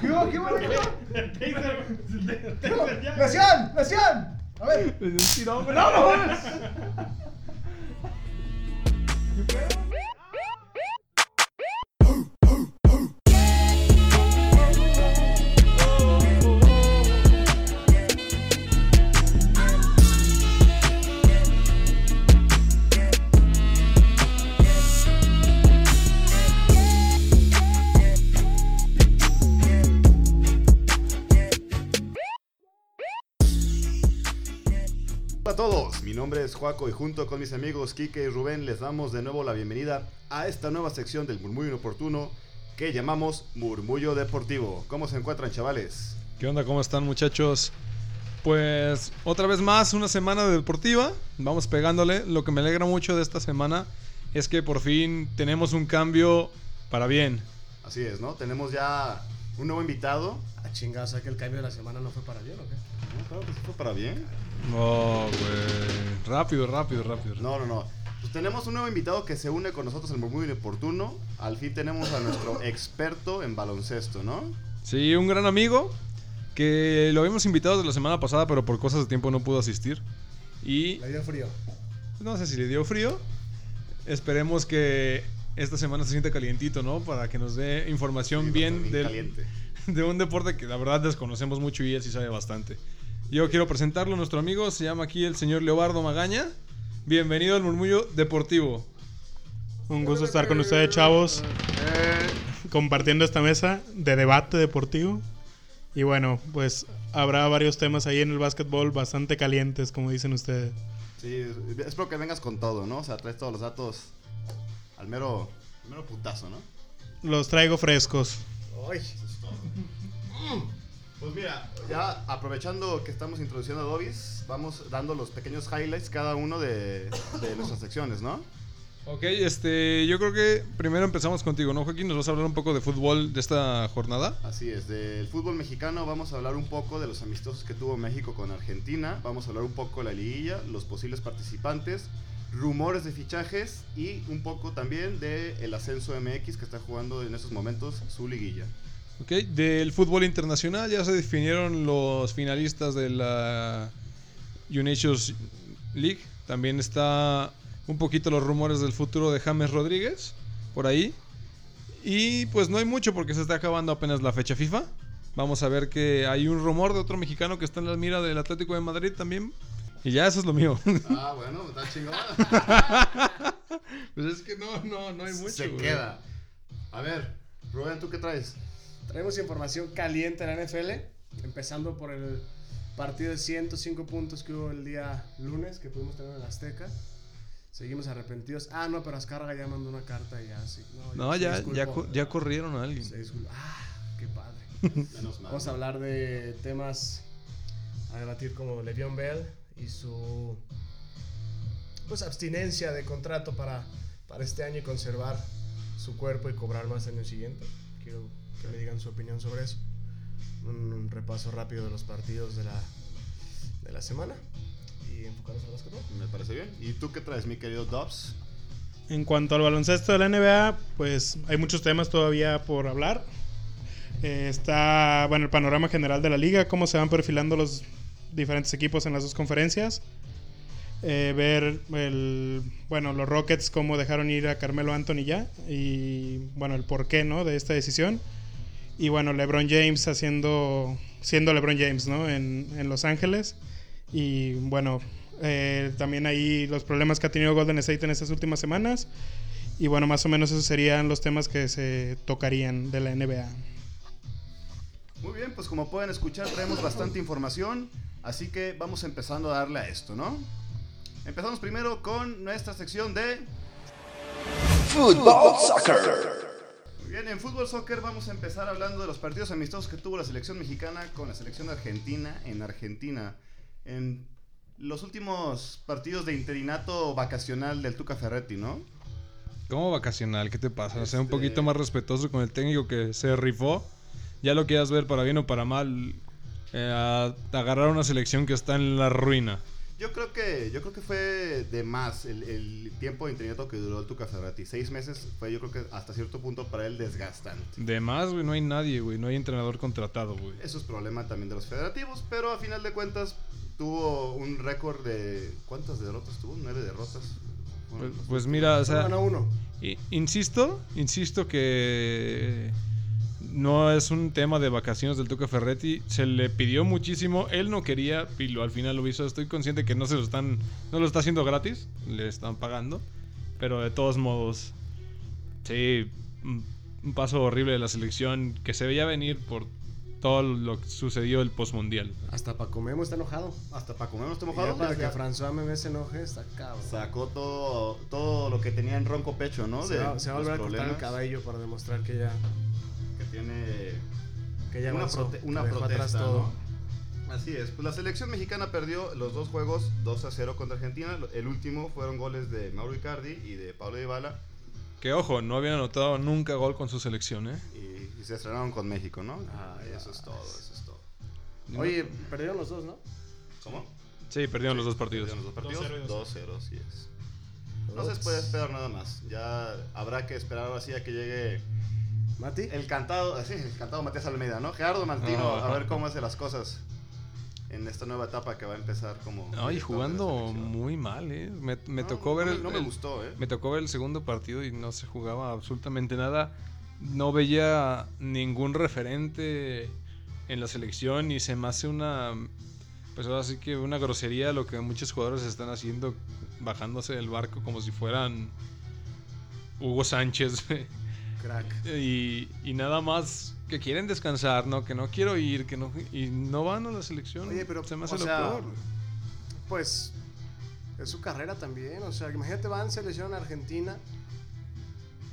¿Qué hubo? ¿Qué hubo? ¿Qué hubo? ¡Lesión! ¡Lesión! A ver. Le dio un tirón, pero no, no Juaco y junto con mis amigos Kike y Rubén les damos de nuevo la bienvenida a esta nueva sección del murmullo inoportuno que llamamos Murmullo Deportivo. ¿Cómo se encuentran chavales? ¿Qué onda? ¿Cómo están, muchachos? Pues otra vez más, una semana deportiva. Vamos pegándole. Lo que me alegra mucho de esta semana es que por fin tenemos un cambio para bien. Así es, ¿no? Tenemos ya un nuevo invitado. A chingar, o sea que el cambio de la semana no fue para bien, ¿o qué? No, claro que sí fue para bien. No, güey. Rápido, rápido, rápido. No, no, no. Pues tenemos un nuevo invitado que se une con nosotros al murmullo inoportuno. Al fin tenemos a nuestro experto en baloncesto, ¿no? Sí, un gran amigo que lo habíamos invitado desde la semana pasada, pero por cosas de tiempo no pudo asistir. Y Le dio frío. no sé si le dio frío. Esperemos que esta semana se sienta calientito, ¿no? Para que nos dé información Sí, bien bien del, caliente. de un deporte que la verdad desconocemos mucho y él sí sabe bastante. Yo quiero presentarlo, nuestro amigo se llama aquí el señor Leobardo Magaña. Bienvenido al Murmullo Deportivo. Un gusto estar con ustedes, chavos, compartiendo esta mesa de debate deportivo. Y bueno, pues habrá varios temas ahí en el básquetbol bastante calientes, como dicen ustedes. Sí, espero que vengas con todo, ¿no? O sea, traes todos los datos al mero, al mero putazo, ¿no? Los traigo frescos. Ay, Pues mira, ya aprovechando que estamos introduciendo Dobis, vamos dando los pequeños highlights cada uno de, de nuestras secciones, ¿no? Ok, este, yo creo que primero empezamos contigo, ¿no, Joaquín? Nos vas a hablar un poco de fútbol de esta jornada. Así es, del fútbol mexicano vamos a hablar un poco de los amistosos que tuvo México con Argentina, vamos a hablar un poco de la liguilla, los posibles participantes, rumores de fichajes y un poco también del el ascenso MX que está jugando en estos momentos su liguilla. Ok, del fútbol internacional ya se definieron los finalistas de la United League. También está un poquito los rumores del futuro de James Rodríguez por ahí. Y pues no hay mucho porque se está acabando apenas la fecha FIFA. Vamos a ver que hay un rumor de otro mexicano que está en la mira del Atlético de Madrid también. Y ya eso es lo mío. Ah, bueno, está chingón. pues es que no, no, no hay mucho. Se güey. queda. A ver, Rubén, ¿tú qué traes? Traemos información caliente en la NFL, empezando por el partido de 105 puntos que hubo el día lunes, que pudimos tener en el Azteca. Seguimos arrepentidos. Ah, no, pero Azcárraga ya mandó una carta y ya, sí. No, ya, ya, co- ya corrieron a alguien. Ah, qué padre. Menos mal. Vamos a hablar de temas a debatir como Le'Veon Bell y su pues abstinencia de contrato para, para este año y conservar su cuerpo y cobrar más el año siguiente. Quiero que me digan su opinión sobre eso. Un, un repaso rápido de los partidos de la, de la semana y enfocarnos en básquetbol. Me parece bien. ¿Y tú qué traes, mi querido Dobbs? En cuanto al baloncesto de la NBA, pues hay muchos temas todavía por hablar. Eh, está, bueno, el panorama general de la liga, cómo se van perfilando los diferentes equipos en las dos conferencias. Eh, ver el, bueno, los Rockets, cómo dejaron ir a Carmelo Anthony ya. Y bueno, el porqué, ¿no? De esta decisión. Y bueno, LeBron James haciendo, siendo LeBron James, ¿no? En, en Los Ángeles. Y bueno, eh, también ahí los problemas que ha tenido Golden State en estas últimas semanas. Y bueno, más o menos esos serían los temas que se tocarían de la NBA. Muy bien, pues como pueden escuchar traemos bastante información, así que vamos empezando a darle a esto, ¿no? Empezamos primero con nuestra sección de... Football Soccer. Bien, en fútbol soccer vamos a empezar hablando de los partidos amistosos que tuvo la selección mexicana con la selección argentina en Argentina. En los últimos partidos de interinato vacacional del Tuca Ferretti, ¿no? ¿Cómo vacacional? ¿Qué te pasa? O sea, un Este- poquito más respetuoso con el técnico que se rifó. Ya lo quieras ver para bien o para mal. eh, a- agarrar una selección que está en la ruina. Yo creo que yo creo que fue de más el, el tiempo de entrenamiento que duró el Tuca Ferretti. Seis meses fue yo creo que hasta cierto punto para él desgastante. De más, güey, no hay nadie, güey. No hay entrenador contratado, güey. Eso es problema también de los federativos, pero a final de cuentas tuvo un récord de... ¿Cuántas derrotas tuvo? ¿Nueve derrotas? Pues, pues mira, o sea, gana uno. insisto, insisto que no es un tema de vacaciones del Tuca Ferretti. Se le pidió muchísimo, él no quería y lo, al final lo hizo. Estoy consciente que no se lo están, no lo está haciendo gratis, le están pagando, pero de todos modos, sí, un, paso horrible de la selección que se veía venir por todo lo que sucedió el postmundial. Hasta Paco Memo está enojado. Hasta para comer está ya para que François Memé se enoje, está cabrón. Sacó todo, todo lo que tenía en ronco pecho, ¿no? se, De va, se va a volver a cortar el cabello para demostrar que ya, tiene que ya una, avanzó, prote- una protesta, todo. ¿no? Así es. Pues la selección mexicana perdió los dos juegos 2 a 0 contra Argentina. El último fueron goles de Mauro Icardi y de Pablo Dybala. Que ojo, no habían anotado nunca gol con su selección, ¿eh? Y, y se estrenaron con México, ¿no? Ah, eso es todo, eso es todo. Oye, perdieron los dos, ¿no? ¿Cómo? Sí, perdieron los dos partidos. Perdieron los dos partidos. 2-0 y 2-0, sí es. No se puede esperar nada más. Ya habrá que esperar ahora sí a que llegue Mati. el cantado, así, el cantado Matías Almeida, ¿no? Gerardo Mantino, Ah. a ver cómo hace las cosas en esta nueva etapa que va a empezar como. No, y jugando muy mal, ¿eh? Me, me No, tocó no ver el, no me gustó, ¿eh? me tocó ver el segundo partido y no se jugaba absolutamente nada. No veía ningún referente en la selección y se me hace una pues ahora sí que una grosería lo que muchos jugadores están haciendo bajándose del barco como si fueran Hugo Sánchez Crack. y, y nada más que quieren descansar, ¿no? Que no quiero ir, que no y no van a la selección. Oye, pero, se me hace o lo sea, peor. Pues es su carrera también. O sea, imagínate, van, se lesionan a Argentina,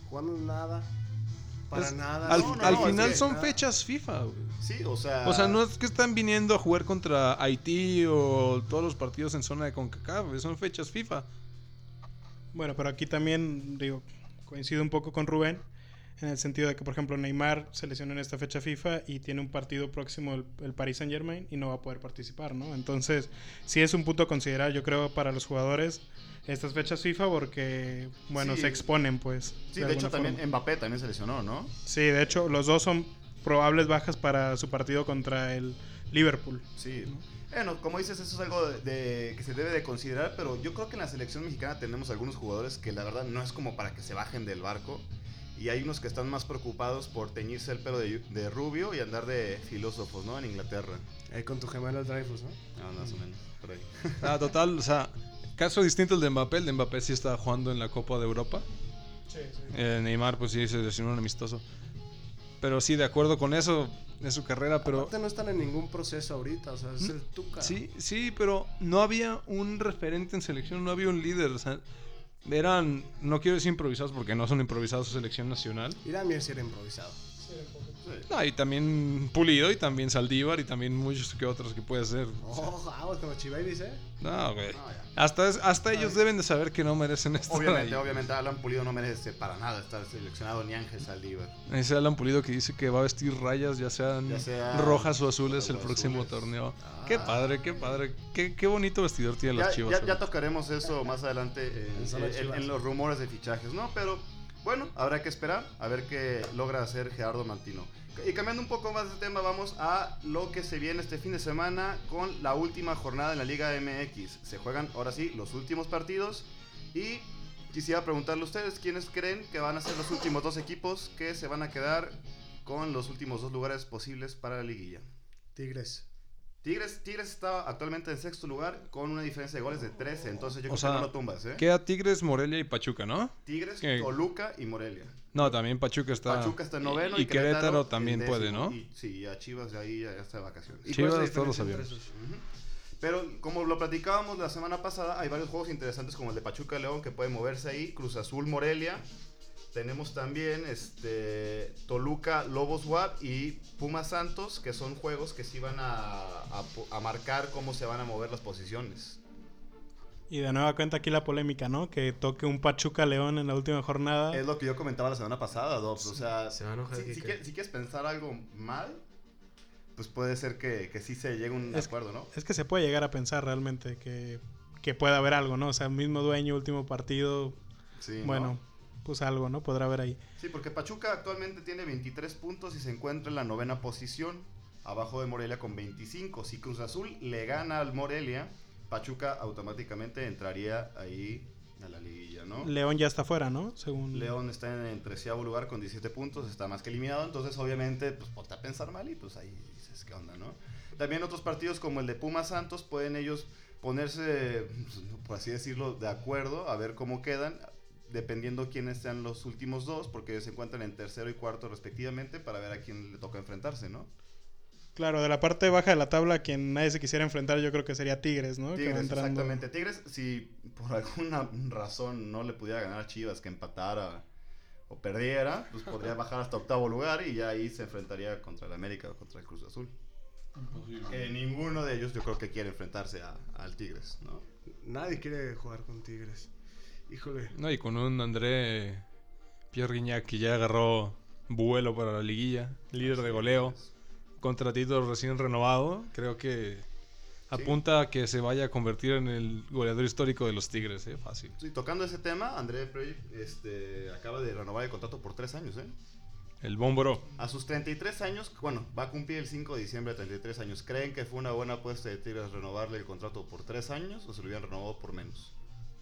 jugando nada, para Es- nada. Al, No, no, al no, es final son nada. fechas FIFA, güey. Sí, o sea. O sea, no es que están viniendo a jugar contra Haití o todos los partidos en zona de CONCACAF, güey, son fechas FIFA. Bueno, pero aquí también, digo, coincido un poco con Rubén, en el sentido de que, por ejemplo, Neymar se lesionó en esta fecha FIFA y tiene un partido próximo, el, el Paris Saint Germain, y no va a poder participar, ¿no? Entonces, sí es un punto a considerar, yo creo, para los jugadores estas fechas FIFA porque, bueno, Sí. se exponen, pues. Sí, de, hecho también. Mbappé también se lesionó, ¿no? Sí, de hecho, los dos son probables bajas para su partido contra el Liverpool. Sí. Bueno, como dices, eso es algo de, de- que se debe de considerar, pero yo creo que en la selección mexicana tenemos algunos jugadores que la verdad no es como para que se bajen del barco. Y hay unos que están más preocupados por teñirse el pelo de, de rubio y andar de filósofos, ¿no? En Inglaterra. Ahí con tu gemelo el Dreyfus, ¿no? Ah, más o menos, por ahí. Ah, total, o sea, caso distinto al de Mbappé, el de Mbappé sí está jugando en la Copa de Europa. Sí, sí. Eh, Neymar, pues sí, se lesionó un amistoso. Pero sí, de acuerdo con eso, es su carrera, pero... Aparte no están en ningún proceso ahorita, o sea, es Mm, el Tuca. Sí, sí, pero no había un referente en selección, no había un líder. O sea, eran, no quiero decir improvisados porque no son improvisados su selección nacional. Mier sí era improvisado. No, y también Pulido, y también Saldívar, y también muchos que otros que puede ser. Oh, vamos con los chibabies, ¿eh? No, güey. No, ya. Hasta, es- hasta ellos deben de saber que no merecen estar Obviamente, ahí. obviamente, Alan Pulido no merece para nada estar seleccionado ni Ángel Saldívar. Ese Alan Pulido que dice que va a vestir rayas, ya sean Ya rojas o azules, el próximo azules. torneo. Ah. Qué padre, qué padre. Qué, qué bonito vestidor tienen Ya, las chivas. ya- güey. ya tocaremos eso más adelante eh, En en, Chivas. en los rumores de fichajes, ¿no? Pero bueno, habrá que esperar a ver qué logra hacer Gerardo Mantino. Y cambiando un poco más de tema, vamos a lo que se viene este fin de semana con la última jornada en la Liga MX. Se juegan ahora sí los últimos partidos y quisiera preguntarle a ustedes quiénes creen que van a ser los últimos dos equipos que se van a quedar con los últimos dos lugares posibles para la liguilla. Tigres. Tigres, Tigres está actualmente en sexto lugar con una diferencia de goles de 13, entonces yo O creo sea, que no lo tumbas, ¿eh? Queda Tigres, Morelia y Pachuca, ¿no? Tigres, ¿Qué? Toluca y Morelia. No, también Pachuca está. Pachuca está en noveno y, y, Querétaro, también décimo. puede, ¿no? Y, sí, a Chivas de ahí ya, ya está de vacaciones. ¿Y Chivas, todos lo diferencia entre sabíamos. esos? Ujú. Pero como lo platicábamos la semana pasada, hay varios juegos interesantes como el de Pachuca León que puede moverse ahí, Cruz Azul Morelia. Tenemos también este Toluca Lobos WAP y Puma Santos, que son juegos que sí van a, a marcar cómo se van a mover las posiciones. Y de nueva cuenta aquí la polémica, ¿no? Que toque un Pachuca León en la última jornada. Es lo que yo comentaba la semana pasada, Dobbs. O sea, Se va a enojar si, quieres, si quieres pensar algo mal, pues puede ser que, que sí se llegue a un Es- acuerdo, ¿no? Es que se puede llegar a pensar realmente que, que puede haber algo, ¿no? O sea, mismo dueño, último partido, Sí, ¿no? Pues algo, ¿no? Podrá haber ahí. Sí, porque Pachuca actualmente tiene 23 puntos y se encuentra en la novena posición, abajo de Morelia con 25. Si Cruz Azul le gana al Morelia, Pachuca automáticamente entraría ahí a la liguilla, ¿no? León ya está fuera, ¿no? Según... León está en el treceavo lugar con 17 puntos, está más que eliminado, entonces obviamente pues ponte a pensar mal y pues ahí dices qué onda, ¿no? También otros partidos como el de Pumas Santos pueden ellos ponerse, pues, por así decirlo, de acuerdo a ver cómo quedan, dependiendo quiénes sean los últimos dos, porque ellos se encuentran en tercero y cuarto respectivamente para ver a quién le toca enfrentarse, ¿no? Claro, de la parte baja de la tabla, quien nadie se quisiera enfrentar, yo creo que sería Tigres, ¿no? Tigres, entrando- exactamente. Tigres, si por alguna razón no le pudiera ganar a Chivas, que empatara o perdiera, pues podría bajar hasta octavo lugar y ya ahí se enfrentaría contra el América o contra el Cruz Azul. Que ninguno de ellos yo creo que quiere enfrentarse a- al Tigres, ¿no? Nadie quiere jugar con Tigres. Híjole. No, y con un André Pierre que ya agarró vuelo para la liguilla, líder de goleo, contratito recién renovado, creo que apunta a que se vaya a convertir en el goleador histórico de los Tigres, ¿eh? Fácil. Sí, tocando ese tema, André Frey este, acaba de renovar el contrato por tres años, ¿eh? El Bómboro. A sus 33 años, bueno, va a cumplir el 5 de diciembre de 33 años. ¿Creen que fue una buena apuesta de Tigres renovarle el contrato por tres años o se lo hubieran renovado por menos?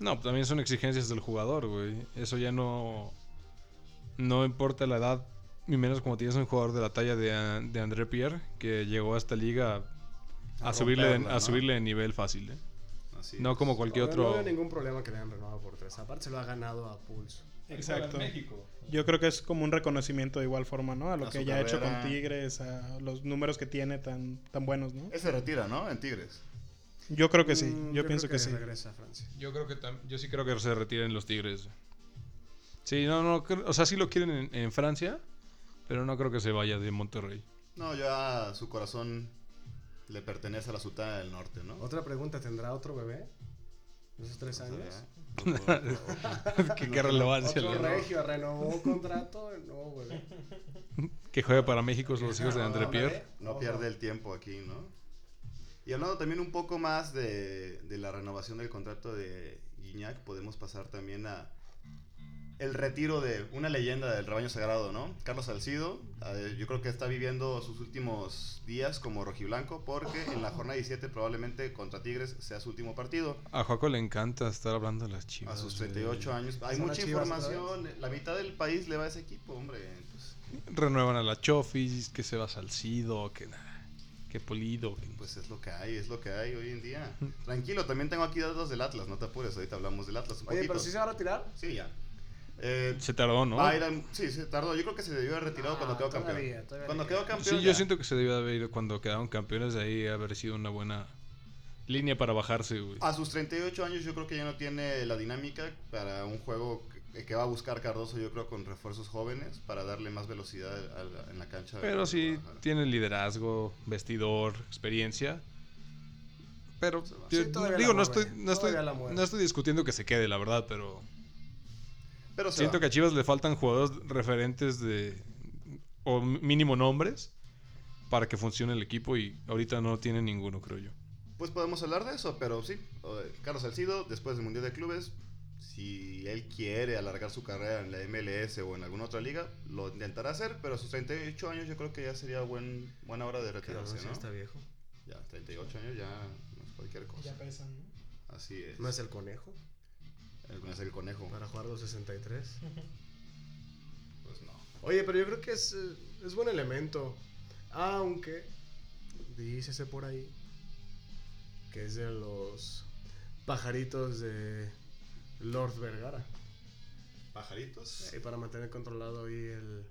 No, también son exigencias del jugador, güey. Eso ya no. No importa la edad, ni menos como tienes un jugador de la talla de, de André Pierre, que llegó a esta liga a, A subirle, de, a ¿no? subirle de nivel fácil, ¿eh? Así No es. como cualquier otro. No veo ningún problema que le hayan renovado por tres. Aparte se lo ha ganado a pulso. Exacto. Yo creo que es como un reconocimiento de igual forma, ¿no? A lo A que ya ha hecho con. Tigres, a los números que tiene tan, tan buenos, ¿no? Él se retira, ¿no? En Tigres. Yo creo que sí, Mm, yo, pienso creo que, sí. regresa a Francia. Yo creo que yo sí creo que se retiren los Tigres. Sí, no, no, o sea, sí lo quieren en, en Francia, pero no creo que se vaya de Monterrey. No, ya su corazón le pertenece a la Sultana del Norte, ¿no? Otra pregunta, ¿tendrá otro bebé? ¿De esos tres años? Qué, qué relevancia. Otro regio renovó contrato, no, bebé. Que juegue para México los hijos de André Pierre. No pierde el tiempo aquí, ¿no? Y hablando también un poco más de, de la renovación del contrato de Guiñac, podemos pasar también a el retiro de una leyenda del rebaño sagrado, ¿no? Carlos Salcido, eh, yo creo que está viviendo sus últimos días como rojiblanco porque en la jornada 17 probablemente contra Tigres sea su último partido. A Joaco le encanta estar hablando de las A chivas. sus güey. 38 años. Hay ¿Son mucha información. La mitad del país le va a ese equipo, hombre. Renuevan a la Chofis, que se va Salcido, que nada. Que Polido. que- pues es lo que hay, es lo que hay hoy en día. Tranquilo, también tengo aquí datos del Atlas, no te apures, ahorita hablamos del Atlas un Oye, poquito. pero si se va a retirar. Sí, ya. Eh, Se tardó, ¿no? sí, se tardó. Yo creo que se debió haber retirado Ah, cuando quedó campeón. todavía, todavía cuando quedó campeón. Sí, yo siento que se debió de haber ido cuando quedaron campeones de ahí haber sido una buena línea para bajarse, güey. A sus 38 años yo creo que ya no tiene la dinámica para un juego que, que va a buscar Cardoso, yo creo, con refuerzos jóvenes para darle más velocidad a la- en la cancha. de Pero sí tiene liderazgo, vestidor, experiencia. Pero yo digo, no mueve, estoy, no, estoy, no estoy discutiendo que se quede, la verdad, pero siento va. que a Chivas le faltan jugadores referentes de o mínimo nombres para que funcione el equipo y ahorita no tiene ninguno, creo yo. Pues podemos hablar de eso, pero sí. eh, Carlos Salcido, después del Mundial de Clubes, si él quiere alargar su carrera en la MLS o en alguna otra liga, lo intentará hacer, pero a sus 38 años yo creo que ya sería buen, buena hora de Claro, retirarse, sí ¿no? está viejo. Ya, 38 años ya no es cualquier cosa. pesan, ¿no? Así es. No es el conejo El, no es el conejo. para jugar los 63. Pues no. Oye, pero yo creo que es, eh, es buen elemento. Aunque, dícese por ahí, que es de los pajaritos de Lord Vergara. ¿Pajaritos? Y para mantener controlado ahí el,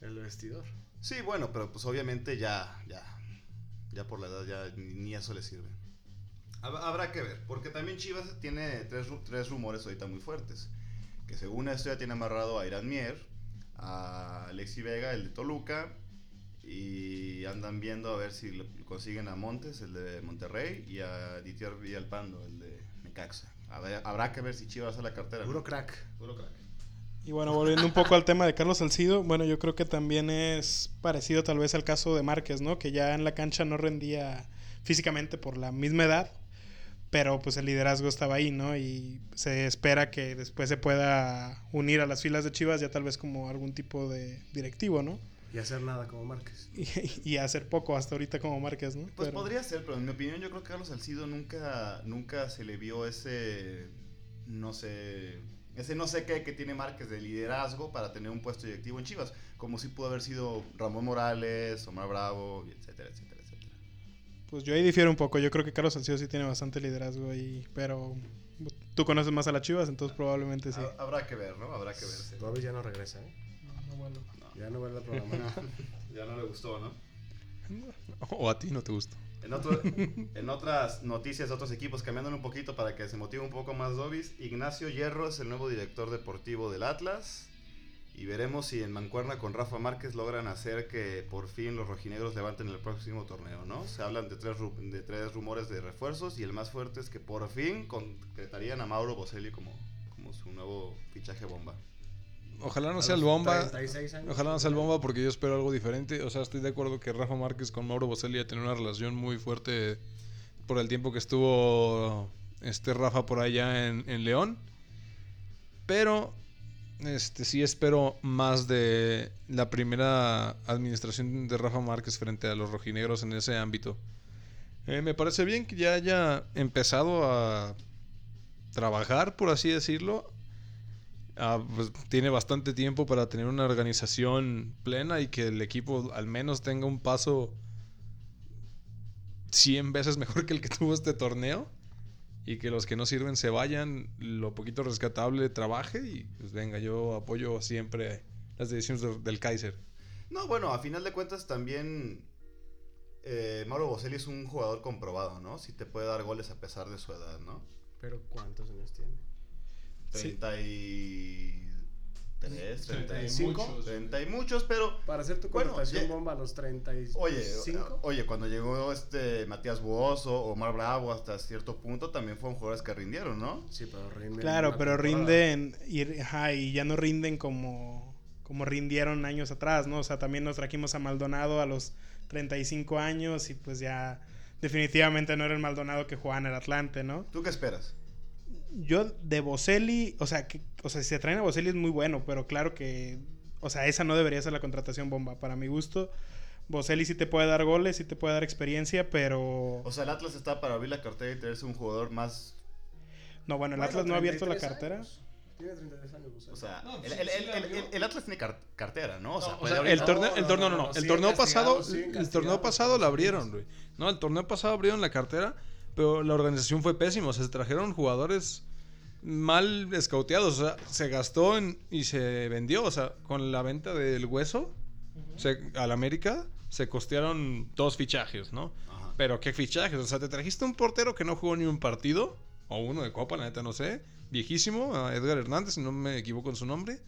el vestidor. Sí, bueno, pero pues obviamente ya, ya, ya por la edad ya ni, ni eso le sirve. Hab- Habrá que ver, porque también Chivas tiene tres, tres rumores ahorita muy fuertes. Que según esto ya tiene amarrado a Irán Mier, a Alexi Vega, el de Toluca, y andan viendo a ver si lo- consiguen a Montes, el de Monterrey, y a Ditier Villalpando, el de Necaxa. A ver- habrá que ver si Chivas hace la cartera. ¿no? Puro crack. Puro crack. Y bueno, volviendo un poco al tema de Carlos Salcido, bueno, yo creo que también es parecido tal vez al caso de Márquez, ¿no? Que ya en la cancha no rendía físicamente por la misma edad, pero pues el liderazgo estaba ahí, ¿no? Y se espera que después se pueda unir a las filas de Chivas ya tal vez como algún tipo de directivo, ¿no? Y hacer nada como Márquez. Y, y hacer poco hasta ahorita como Márquez, ¿no? Pues Pero- podría ser, pero en mi opinión yo creo que Carlos Salcido nunca, nunca se le vio ese, no sé, ese no sé qué que tiene Márquez de liderazgo para tener un puesto directivo en Chivas, como si pudo haber sido Ramón Morales, Omar Bravo, etcétera, etcétera, etcétera. Pues yo ahí difiero un poco. Yo creo que Carlos Salcido sí tiene bastante liderazgo ahí, pero tú conoces más a las Chivas, entonces probablemente sí. Ha- Habrá que ver, ¿no? Habrá que verse. Bobby ya no regresa, ¿eh? No, Ya no vuelve al programa. ya no le gustó, ¿no? O a ti no te gusta. En, otro- en otras noticias de otros equipos, cambiándole un poquito para que se motive un poco más Dobis, Ignacio Hierro es el nuevo director deportivo del Atlas. Y veremos si en Mancuerna con Rafa Márquez logran hacer que por fin los rojinegros levanten el próximo torneo, ¿no? Se hablan de tres, ru- de tres rumores de refuerzos y el más fuerte es que por fin concretarían a Mauro Boselli como, como su nuevo fichaje bomba. Ojalá no sea el bomba. 36 años. Ojalá no sea el bomba porque yo espero algo diferente. O sea, estoy de acuerdo que Rafa Márquez con Mauro Boselli ya tiene una relación muy fuerte por el tiempo que estuvo este Rafa por allá en, en León. Pero este sí espero más de la primera administración de Rafa Márquez frente a los rojinegros en ese ámbito. Eh, me parece bien que ya haya empezado a trabajar, por así decirlo, Ah, pues, tiene bastante tiempo para tener una organización plena y que el equipo al menos tenga un paso 100 veces mejor que el que tuvo este torneo y que los que no sirven se vayan, lo poquito rescatable trabaje y pues venga, yo apoyo siempre las decisiones de- del Kaiser. No, bueno, a final de cuentas también eh, Mauro Boselli es un jugador comprobado, ¿no? Si te puede dar goles a pesar de su edad, ¿no? Pero ¿cuántos años tiene? Sí. 33, 35. 35. 30 y muchos, pero Para hacer tu Bueno, contratación ya- bomba a los 35. oye, oye, cuando llegó este Matías Buoso, Omar Bravo hasta cierto punto también fueron jugadores que rindieron, ¿no? Sí, pero rinde. Claro, pero temporada. rinden y, ajá, y ya no rinden como, como rindieron años atrás, ¿no? O sea, también nos trajimos a Maldonado a los 35 años y pues ya definitivamente no era el Maldonado que jugaba en el Atlante, ¿no? ¿Tú qué esperas? Yo de Boselli, o sea, que, o sea, si se traen a Boselli es muy bueno, pero claro que, o sea, esa no debería ser la contratación bomba. Para mi gusto, Boselli sí te puede dar goles, sí te puede dar experiencia, pero... O sea, el Atlas está para abrir la cartera y traerse un jugador más... No, bueno, el Bueno, Atlas no ha abierto la 33 cartera. años. Tiene 33 años. o sea. O sea, No, el, el- el- el- abrió. el- el Atlas tiene car- cartera, ¿no? O sea, No, o puede sea, abrir- el torneo, el torneo, no, no, no, no, el torneo pasado, el torneo pasado la abrieron, güey. No, el torneo pasado abrieron la cartera, pero la organización fue pésima, o sea, se trajeron jugadores mal escauteados, o sea, se gastó en- y se vendió, o sea, con la venta del hueso se- al América se costearon dos fichajes, ¿no? Ajá. Pero qué fichajes, o sea, te trajiste un portero que no jugó ni un partido, o uno de Copa, la neta no sé, viejísimo, a Edgar Hernández, si no me equivoco en su nombre,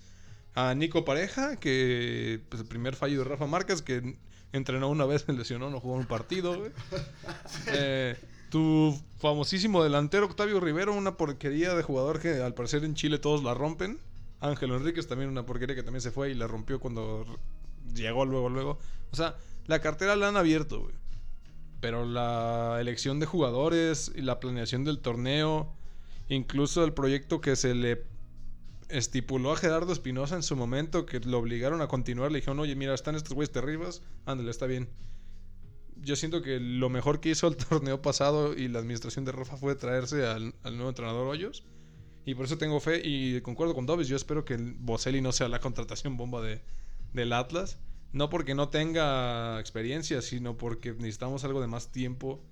a Nico Pareja, que pues, el primer fallo de Rafa Márquez, que entrenó una vez, se lesionó, no jugó un partido, güey. Eh, tu famosísimo delantero Octavio Rivero, una porquería de jugador que al parecer en Chile todos la rompen. Ángelo Enríquez también una porquería que también se fue y la rompió cuando llegó luego, luego. O sea, la cartera la han abierto, güey. Pero la elección de jugadores y la planeación del torneo, incluso el proyecto que se le estipuló a Gerardo Espinosa en su momento, que lo obligaron a continuar, le dijeron, oye, mira, están estos güeyes terribles, ándale, está bien. Yo siento que lo mejor que hizo el torneo pasado y la administración de Rafa fue traerse al, nuevo entrenador Hoyos. Y por eso tengo fe y concuerdo con Dobbs. Yo espero que el Boselli no sea la contratación bomba de, del Atlas. No porque no tenga experiencia, sino porque necesitamos algo de más tiempo.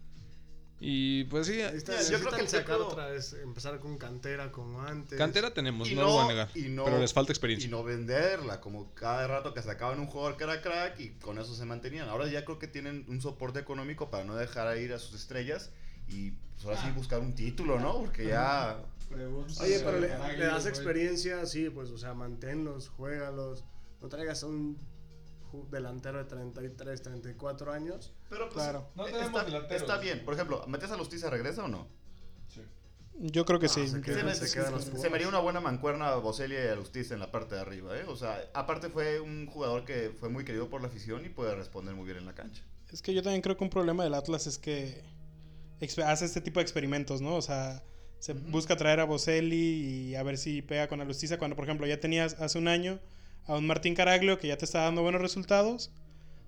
Y pues sí, está, Yo creo que el sacar secreto- otra vez, empezar con cantera como antes. cantera tenemos, Y no, lo voy a negar. y no- pero les falta Y experiencia. no venderla, como cada rato que sacaban un jugador que era crack y con eso se mantenían. Ahora ya creo que tienen un soporte económico para no dejar ir a sus estrellas y pues, ahora sí buscar un título, ¿no? Porque ya... Oye, pero le, le das experiencia, sí, pues, o sea, manténlos, juégalos. No traigas a un delantero de 33, 34 años. Pero pues Claro. No tenemos está, está bien. Por ejemplo, ¿Matías Alustiza regresa o no? Yo creo que sí. se quedan- me, se se- quedan los se Pumas. me haría una buena mancuerna a Boselli y a Lustiz en la parte de arriba, ¿eh? O sea, aparte fue un jugador que fue muy querido por la afición y puede responder muy bien en la cancha. Es que yo también creo que un problema del Atlas es que hace este tipo de experimentos, ¿no? O sea, se busca traer a Boselli y a ver si pega con Alustiza cuando, por ejemplo, ya tenías hace un año a un Martín Caraglio que ya te estaba dando buenos resultados.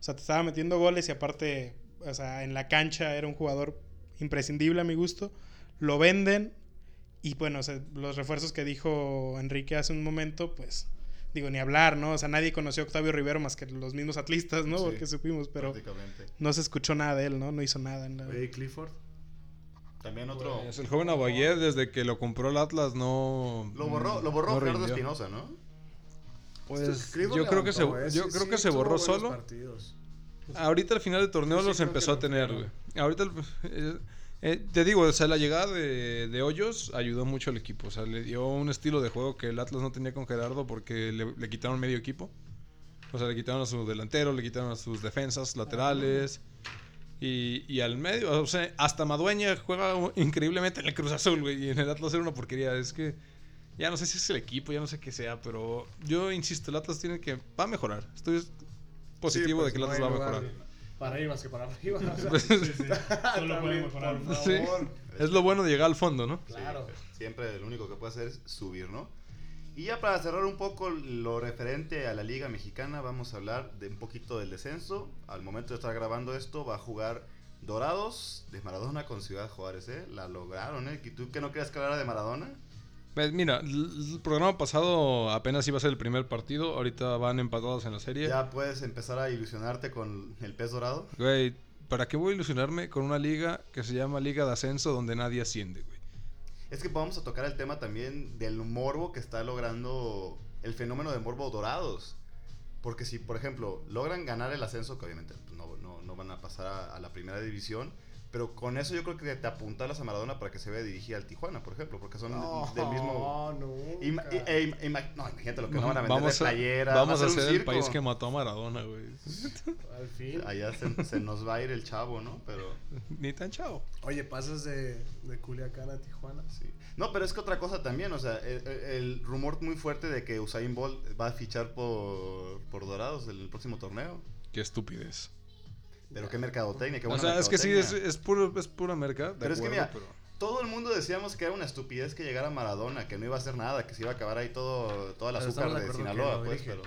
O sea, te estaba metiendo goles y aparte, o sea, en la cancha era un jugador imprescindible a mi gusto. Lo venden y bueno, o sea, los refuerzos que dijo Enrique hace un momento, pues digo, ni hablar, ¿no? O sea, nadie conoció a Octavio Rivero más que los mismos atlistas, ¿no? Sí, Porque supimos, pero no se escuchó nada de él, ¿no? No hizo nada. en la- Oye, ¿y Clifford. También otro... Pues, el joven Aguayer, desde que lo compró el Atlas, no. Lo borró, lo borró no Gerardo. Espinosa, ¿no? Pues yo creo que se, ¿eh? yo Sí, creo sí, que se borró solo. partidos. Ahorita al final del torneo sí los empezó a tener, güey. Ahorita, el- eh, eh, te digo, o sea, la llegada de, de Hoyos ayudó mucho al equipo. O sea, le dio un estilo de juego que el Atlas no tenía con Gerardo porque le, le quitaron medio equipo. O sea, le quitaron a su delantero, le quitaron a sus defensas laterales. Y, y al medio, o sea, hasta Madueña juega increíblemente en el Cruz Azul, güey. Y en el Atlas era una porquería. Es que ya no sé si es el equipo, ya no sé qué sea, pero yo insisto, el Atlas tiene que. Va a mejorar. Estoy positivo Sí, de que el pues, Atlas no va a mejorar. lugar Para arriba más que para arriba. o sea, Pues, Solo puede mejorar. Por Sí. favor. Es lo bueno de llegar al fondo, ¿no? Claro. Sí, siempre lo único que puede hacer es subir, ¿no? Y ya para cerrar un poco lo referente a la Liga Mexicana, vamos a hablar de un poquito del descenso. Al momento de estar grabando esto, va a jugar Dorados de Maradona con Ciudad Juárez, ¿eh? La lograron, ¿eh? ¿Y tú que no creas que hablara de Maradona? Pues mira, el programa pasado apenas iba a ser el primer partido. Ahorita van empatados en la serie. Ya puedes empezar a ilusionarte con el pez dorado. Güey, ¿para qué voy a ilusionarme con una liga que se llama Liga de Ascenso donde nadie asciende, güey? Es que vamos a tocar el tema también del morbo que está logrando el fenómeno de morbo dorados. Porque si, por ejemplo, logran ganar el ascenso, que obviamente pues, no, no- no van a pasar a, a la primera división, pero con eso yo creo que te apuntalas a Maradona para que se vea dirigida al Tijuana, por ejemplo, porque son No, del mismo... nunca. Ima- e- e- ima- no, imagínate lo que no van a vender vamos de a, playera. vamos va a ser ser el país que mató a Maradona, güey. Al fin. Allá se, se nos va a ir el chavo, ¿no? Pero... Ni tan chavo. Oye, pasas de, de Culiacán a Tijuana. Sí. No, pero es que otra cosa también, o sea, el, el- el rumor muy fuerte de que Usain Bolt va a fichar por, por Dorados en el próximo torneo. Qué estupidez. Pero qué mercadotecnia, qué o buena sea, es que sí, es, es, puro, es pura merca. de Pero es que mira, pero- Todo el mundo decíamos que era una estupidez que llegara Maradona, que no iba a hacer nada, que se iba a acabar ahí todo, el Pero azúcar de Sinaloa, no pues, dirige. pero...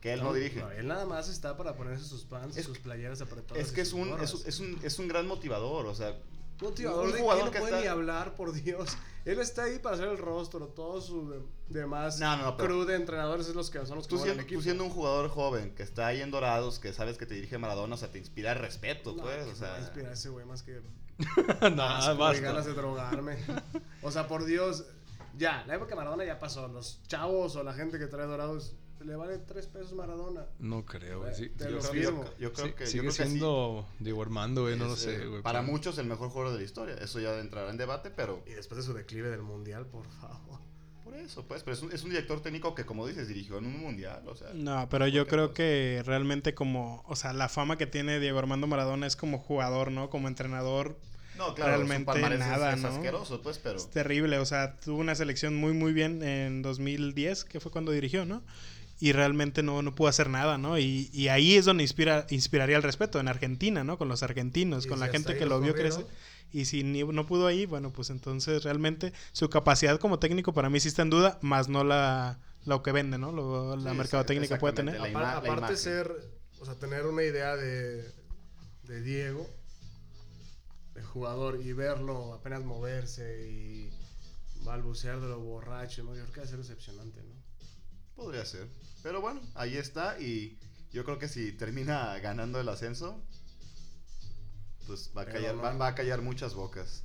Que él no, dirige. él nada más está para ponerse sus pants, Es- sus playeras apretadas. Es que es un, es un, es un gran motivador, o sea... motivador un de jugador que no que puede está- ni hablar, por Dios. Él está ahí para hacer el rostro, todos sus de- demás No, no, no, crew de entrenadores es los que son los que Tú siendo, equipo. tú siendo un jugador joven que está ahí en Dorados, que sabes que te dirige Maradona, o sea, te inspira respeto, pues, o me sea... va a inspirar ese güey más que y basta. ganas de drogarme. o sea, por Dios, ya, la época de Maradona ya pasó. Los chavos o la gente que trae dorados le vale tres pesos Maradona. No creo, güey. Sí, Te yo lo creo que- firmo. yo creo sí, que- yo sigue creo que sí. siendo Diego Armando, güey. No lo sé, eh, güey. Para pero- muchos el mejor jugador de la historia. Eso ya entrará en debate, pero Y después de su declive del mundial, por favor. por eso, pues. Pero es un, es un director técnico que, como dices, dirigió en un mundial. O sea, No, pero yo creo cosa. que realmente como, o sea, la fama que tiene Diego Armando Maradona es como jugador, ¿no? Como entrenador no, claro, realmente palmarés es- nada, es, ¿no? asqueroso, pues, pero. es terrible, o sea, tuvo una selección muy muy bien en 2010, que fue cuando dirigió, ¿no? Y realmente no, no pudo hacer nada, ¿no? Y, y ahí es donde inspira, inspiraría el respeto, en Argentina, ¿no? Con los argentinos, Y con si la gente que lo vio crecer. Y si ni- no pudo ahí, bueno, pues entonces realmente su capacidad como técnico para mí sí está en duda, más no la lo que vende, ¿no? Lo- la Sí, mercadotecnia puede tener. La Apar- ima- la aparte ser, o sea, tener una idea de, de Diego, de jugador, y verlo apenas moverse y balbucear de lo borracho, ¿no? Yo creo que va a ser decepcionante, ¿no? Podría ser. Pero bueno, ahí está. Y yo creo que si termina ganando el ascenso, pues va a callar, no. va, va a callar muchas bocas.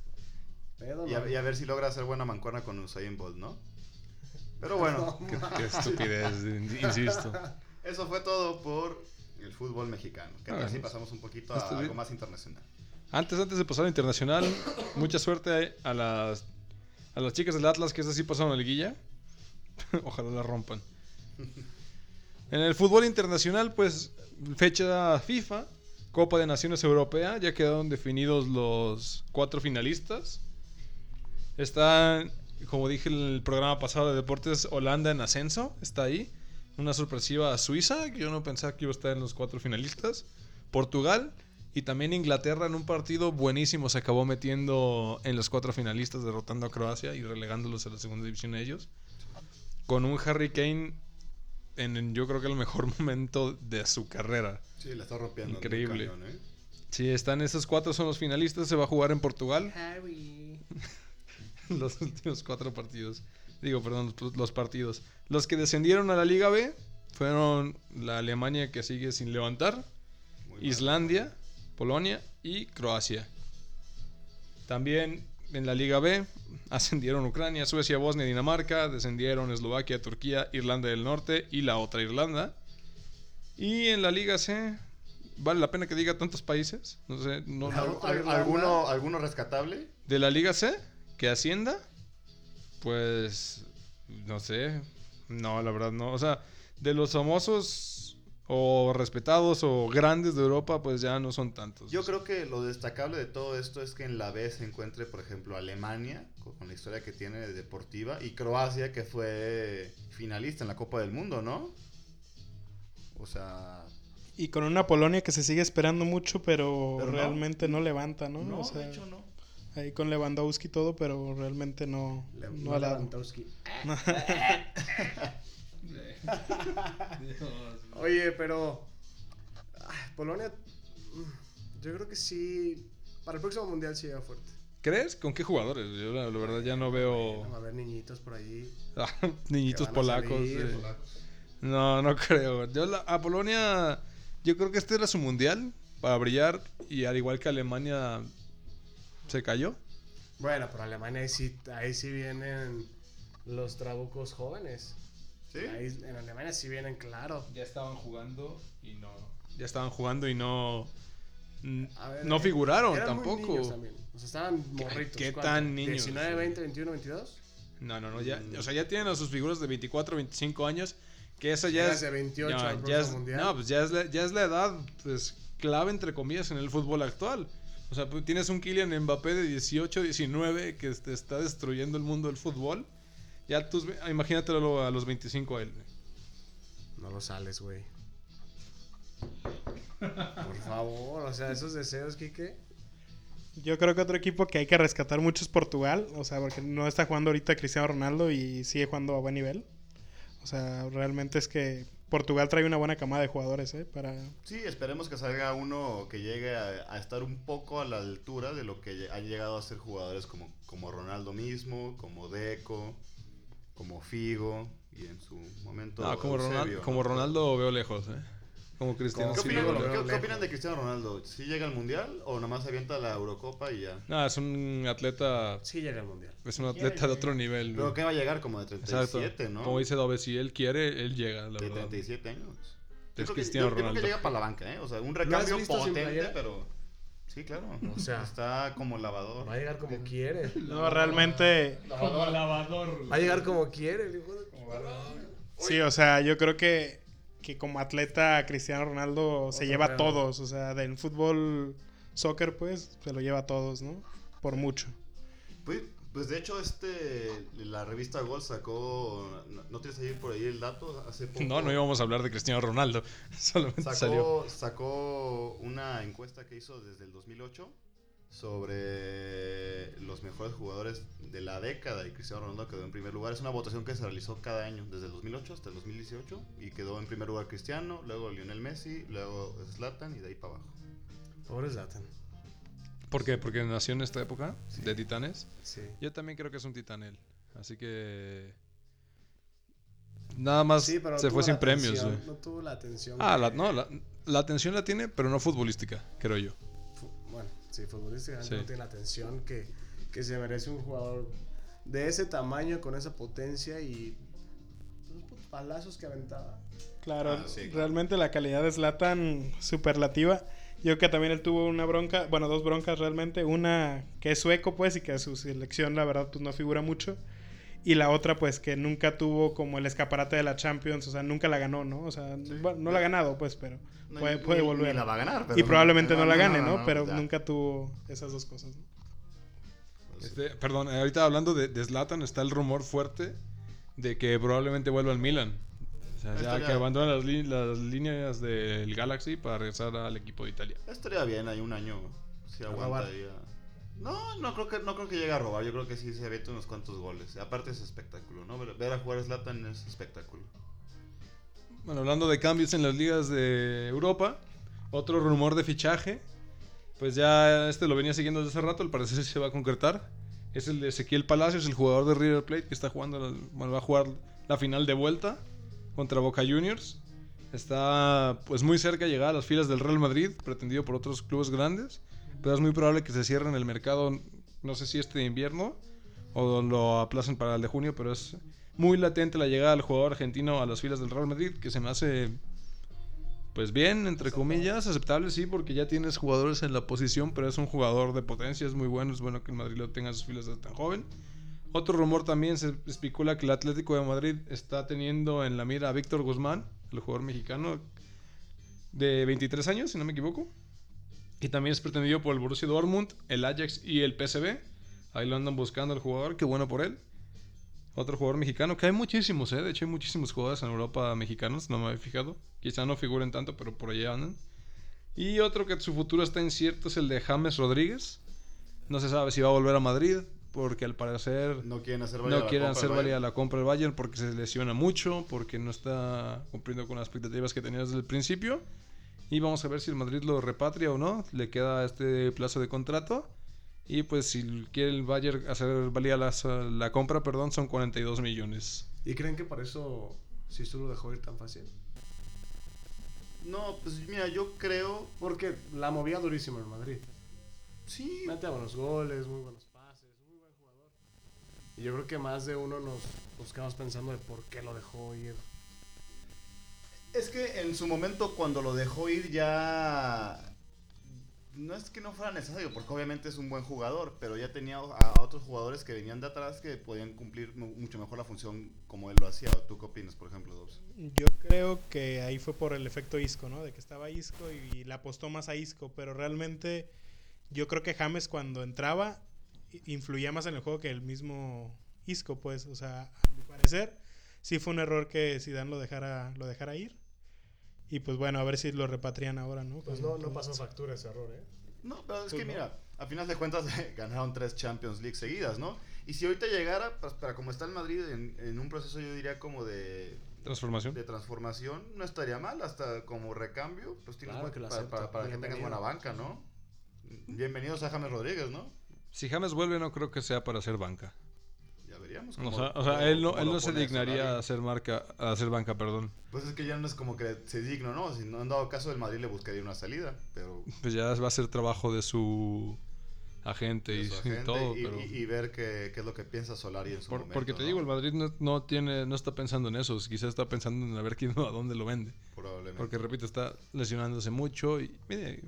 Y a, ¿no? y a ver si logra hacer buena mancuerna con Usain Bolt, ¿no? Pero bueno, No, Qué, qué estupidez, insisto. eso fue todo por el fútbol mexicano. ¿Qué Ah, tal si bueno. pasamos un poquito a bien. algo más internacional? Antes, antes de pasar a internacional, mucha suerte a las, a las chicas del Atlas que esas sí pasaron a la liguilla. Ojalá la rompan. En el fútbol internacional, pues, fecha FIFA, Copa de Naciones Europea, ya quedaron definidos los cuatro finalistas. Está, como dije en el programa pasado de deportes, Holanda en ascenso. Está ahí. Una sorpresiva a Suiza, que yo no pensaba que iba a estar en los cuatro finalistas. Portugal. Y también Inglaterra en un partido buenísimo se acabó metiendo en los cuatro finalistas, derrotando a Croacia y relegándolos a la segunda división ellos. Con un Harry Kane en yo creo que el mejor momento de su carrera. Sí, la está rompiendo. Increíble. cañón, ¿eh? Sí, están esos cuatro, son los finalistas. Se va a jugar en Portugal. los últimos cuatro partidos. Digo, perdón, los, partidos. Los que descendieron a la Liga B fueron la Alemania que sigue sin levantar, Muy mal. Islandia, Polonia y Croacia. También en la Liga B ascendieron Ucrania, Suecia, Bosnia, Dinamarca, descendieron Eslovaquia, Turquía, Irlanda del Norte y la otra Irlanda. Y en la Liga C, ¿vale la pena que diga tantos países? No sé, no, ¿Al- al-. ¿Alguno, ¿Alguno rescatable? de la Liga C, que ascienda, pues no sé, no, la verdad no, o sea, de los famosos o respetados o grandes de Europa, pues ya no son tantos. Yo creo que lo destacable de todo esto es que en la B se encuentre, por ejemplo, Alemania, con, la historia que tiene de deportiva, y Croacia, que fue finalista en la Copa del Mundo, ¿no? O sea, Y con una Polonia que se sigue esperando mucho, pero, realmente no levanta, ¿no? no, O sea, de hecho no. ahí con Lewandowski y todo, pero realmente no, Le- no no Oye, pero. Polonia. mm, Yo creo que sí. Para el próximo mundial sí llega fuerte. ¿Crees? ¿Con qué jugadores? Yo la, la verdad ya no veo Va a haber niñitos por ahí. ah, niñitos que van a polacos. salir, eh. No, no creo. Yo la- a Polonia, yo creo que este era su mundial para brillar y al igual que Alemania se cayó. Bueno, pero Alemania ahí sí, ahí sí vienen los trabucos jóvenes. ¿Sí? Ahí, en Alemania sí vienen, claro. Ya estaban jugando y no. Ya estaban jugando y no. mm, ver, no eh, figuraron eran muy tampoco. niños también. O sea, estaban ¿Qué- morritos. qué ¿cuánto? tan niños? 19, 20, 21, 22. No, no, no. Ya, o sea, ya tienen a sus figuras de 24, 25 años. Que esa ya es. de 28 no, ya es, mundial. no, pues ya es, la, ya es la edad pues, clave, entre comillas, en el fútbol actual. O sea, pues, tienes un Kylian Mbappé de 18, 19 que te está destruyendo el mundo del fútbol. Ya tus, imagínatelo a los 25 a él. No lo sales, güey. Por favor, o sea, esos deseos, Kike. Yo creo que otro equipo que hay que rescatar mucho es Portugal, o sea, porque no está jugando ahorita Cristiano Ronaldo y sigue jugando a buen nivel. O sea, realmente es que Portugal trae una buena camada de jugadores, ¿eh? Para... Sí, esperemos que salga uno que llegue a, a estar un poco a la altura de lo que han llegado a ser jugadores como, como Ronaldo mismo, como Deco, como Figo y en su momento. No, como, Eusebio, Ronaldo, ¿no? como Ronaldo veo lejos, ¿eh? Como Cristiano. ¿Qué sí opinan, qué- qué opinan de Cristiano Ronaldo? ¿Sí llega al mundial o nomás se avienta la Eurocopa y ya? No, es un atleta. Sí llega al mundial. Es un atleta de otro nivel. Pero que va a llegar como de Exacto. 37, ¿no? Como dice Dove, si él quiere, él llega, la de verdad. 37 años. Es creo, que, Cristiano yo- yo creo que Ronaldo. llega para la banca, ¿eh? O sea, un ¿Lo has recambio potente, pero. Sí, claro. O sea- está como lavador. Va a llegar como quiere. No, realmente... Como lavador. Va a llegar como quiere, el hijo de- Sí, o sea, yo creo que, que como atleta Cristiano Ronaldo se lleva a todos, o sea, del fútbol, soccer, pues, se lo lleva a todos, ¿no? Por mucho. Pues, pues de hecho, este. La revista Gol sacó. ¿No, no tienes ahí por ahí el dato? Hace poco. No, no íbamos a hablar de Cristiano Ronaldo. Solamente salió. Sacó, sacó una encuesta que hizo desde el 2008 sobre los mejores jugadores de la década y Cristiano Ronaldo quedó en primer lugar. Es una votación que se realizó cada año, desde el 2008 hasta el 2018 y quedó en primer lugar Cristiano, luego Lionel Messi, luego Zlatan y de ahí para abajo. Pobre Zlatan. ¿Por qué? Porque nació en esta época de titanes. Sí. Yo también creo que es un titán él. Así que. Nada más Sí, pero se fue sin premios. atención. No tuvo la atención. Ah, que- la, no, la, la atención la tiene, pero no futbolística, creo yo. fu- Bueno, sí, futbolísticamente Sí. no tiene la atención que, que se merece un jugador de ese tamaño, con esa potencia y los palazos que aventaba. Claro, Ah, sí, claro. realmente la calidad de Zlatan superlativa. Yo creo que también él tuvo una bronca, bueno, dos broncas realmente. Una que es sueco, pues, y que su selección, la verdad, pues no figura mucho. Y la otra, pues, que nunca tuvo como el escaparate de la Champions, o sea, nunca la ganó, ¿no? O sea, Sí. bueno, no la ha ganado, pues, pero No, puede, ni- puede ni- volver. ni la va a ganar. pero y probablemente no, la gane, no, ¿no? no, pero ya. nunca tuvo esas dos cosas. ¿no? Este, perdón, ahorita hablando de, de Zlatan, está el rumor fuerte de que probablemente vuelva al Milan. Sea, ya Estaría- que abandona las, líneas del Galaxy para regresar al equipo de Italia. Estaría bien, hay un año. Si aguantaría. No, no creo que no creo que llegue a robar. Yo creo que sí se avienta unos cuantos goles. Aparte es espectáculo, ¿no? Ver, ver a jugar a Zlatan es espectáculo. Bueno, hablando de cambios en las ligas de Europa, otro rumor de fichaje, pues ya este lo venía siguiendo desde hace rato, al parecer se va a concretar. Es el de Ezequiel Palacios, el jugador de River Plate que está jugando, bueno, va a jugar la final de vuelta contra Boca Juniors. Está pues muy cerca de llegar a las filas del Real Madrid, pretendido por otros clubes grandes, pero es muy probable que se cierre en el mercado, no sé si este invierno o lo aplacen para el de junio, pero es muy latente la llegada del jugador argentino a las filas del Real Madrid, que se me hace pues bien, entre comillas, aceptable, sí, porque ya tienes jugadores en la posición, pero es un jugador de potencia, es muy bueno, es bueno que el Madrid lo tenga en sus filas desde tan joven. Otro rumor también se especula que el Atlético de Madrid está teniendo en la mira a Víctor Guzmán, el jugador mexicano de 23 años, si no me equivoco. Y también es pretendido por el Borussia Dortmund, el Ajax y el PSV. Ahí lo andan buscando el jugador, qué bueno por él. Otro jugador mexicano, que hay muchísimos, ¿eh? De hecho, hay muchísimos jugadores en Europa mexicanos, no me había fijado. Quizá no figuren tanto, pero por allá andan. Y otro que su futuro está incierto es el de James Rodríguez. No se sabe si va a volver a Madrid, porque al parecer No quieren hacer válida no la quieren compra hacer del válida Bayern. la compra del Bayern porque se lesiona mucho, porque no está cumpliendo con las expectativas que tenía desde el principio. Y vamos a ver si el Madrid lo repatria o no. Le queda este plazo de contrato. Y pues si quiere el Bayern hacer válida la, la compra, perdón, son 42 millones. ¿Y creen que por eso Sisu lo dejó ir tan fácil? No, pues mira, yo creo. Porque la movía durísimo en Madrid. Sí. Mete buenos goles, muy buenos Y yo creo que más de uno nos, nos quedamos pensando de por qué lo dejó ir. Es que en su momento cuando lo dejó ir ya... No es que no fuera necesario, porque obviamente es un buen jugador, pero ya tenía a otros jugadores que venían de atrás que podían cumplir mu- mucho mejor la función como él lo hacía. ¿Tú qué opinas, por ejemplo, Dobbs? Yo creo que ahí fue por el efecto Isco, ¿no? De que estaba Isco y le apostó más a Isco, pero realmente yo creo que James cuando entraba influía más en el juego que el mismo Isco, pues, o sea, a mi parecer sí fue un error que Zidane lo dejara lo dejara ir. Y pues bueno, a ver si lo repatrian ahora, ¿no? Pues no, no pasó factura ese error, ¿eh? No, pero es Pues que no. mira, a final de cuentas ganaron tres Champions League seguidas, ¿no? Y si ahorita llegara, pues para como está el Madrid en, en un proceso yo diría como de, Transformación. de transformación, no estaría mal, hasta como recambio, pues tienes Claro buen- que para, para- para que tengas buena banca, ¿no? Bienvenidos a James Rodríguez, ¿no? Si James vuelve, no creo que sea para hacer banca. Ya veríamos. O cómo- sea, o sea, cómo- él no, él no se dignaría a hacer, marca, a hacer banca, perdón. Pues es que ya no es como que se digno, ¿no? Si no han dado caso, el Madrid le buscaría una salida, pero... Pues ya va a ser trabajo de su agente, de y, su y agente todo. y, pero... y- y ver qué, qué es lo que piensa Solari en su Por- momento. porque te ¿no? digo, el Madrid no, no tiene, no está pensando en eso, quizás está pensando en a ver quién a dónde lo vende. Probablemente. Porque repito, está lesionándose mucho y mire,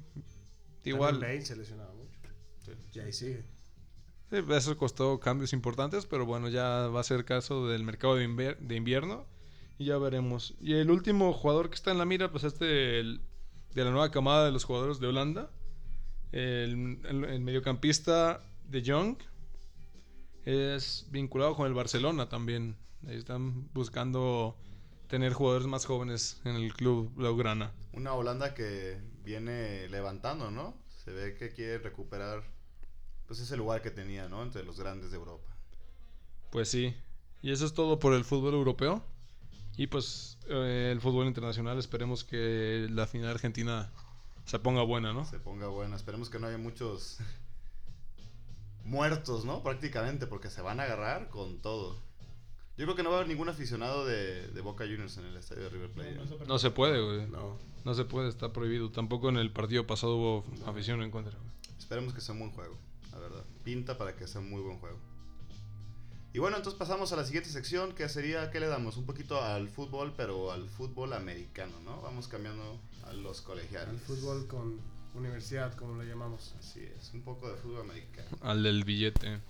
Igual. Bale se lesionaba mucho. Sí. Y ahí sigue. Sí, eso costó cambios importantes, pero bueno, ya va a ser caso del mercado de, invier- de invierno y ya veremos. Y el último jugador que está en la mira, pues este de la nueva camada de los jugadores de Holanda, el, el- el mediocampista de Jong, es vinculado con el Barcelona también. Ahí están buscando tener jugadores más jóvenes en el club Blaugrana. Una Holanda que viene levantando, ¿no? Se ve que quiere recuperar pues ese lugar que tenía, ¿no? Entre los grandes de Europa. Pues sí. Y eso es todo por el fútbol europeo. Y pues eh, el fútbol internacional, esperemos que la final argentina se ponga buena, ¿no? Se ponga buena. Esperemos que no haya muchos muertos, ¿no? Prácticamente, porque se van a agarrar con todo. Yo creo que no va a haber ningún aficionado de, de Boca Juniors en el estadio de River Plate. ¿eh? No se puede, güey. No. No se puede, está prohibido. Tampoco en el partido pasado hubo afición en contra. güey. Esperemos que sea un buen juego, la verdad. Pinta para que sea un muy buen juego. Y bueno, entonces pasamos a la siguiente sección, que sería, ¿qué le damos? Un poquito al fútbol, pero al fútbol americano, ¿no? Vamos cambiando a los colegiales. El fútbol con universidad, como lo llamamos. Así es, un poco de fútbol americano. Al del billete.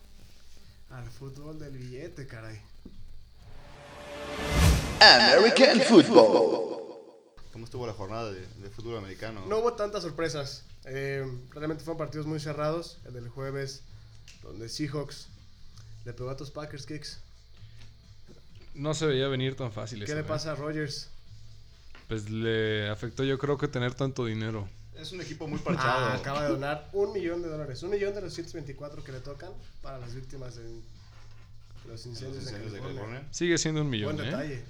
Al fútbol del billete, caray. American football. ¿Cómo estuvo la jornada de, de fútbol americano? No hubo tantas sorpresas. Eh, realmente fueron partidos muy cerrados. El del jueves donde Seahawks le pegó a tus Packers Kicks. No se veía venir tan fácil. ¿Qué le ¿eh? pasa a Rodgers? Pues le afectó yo creo que tener tanto dinero. Es un equipo muy parchado. Ah, acaba de donar un millón de dólares. Un millón de los 124 que le tocan para las víctimas de los Los incendios, de de California. Sigue siendo un millón, Buen ¿eh?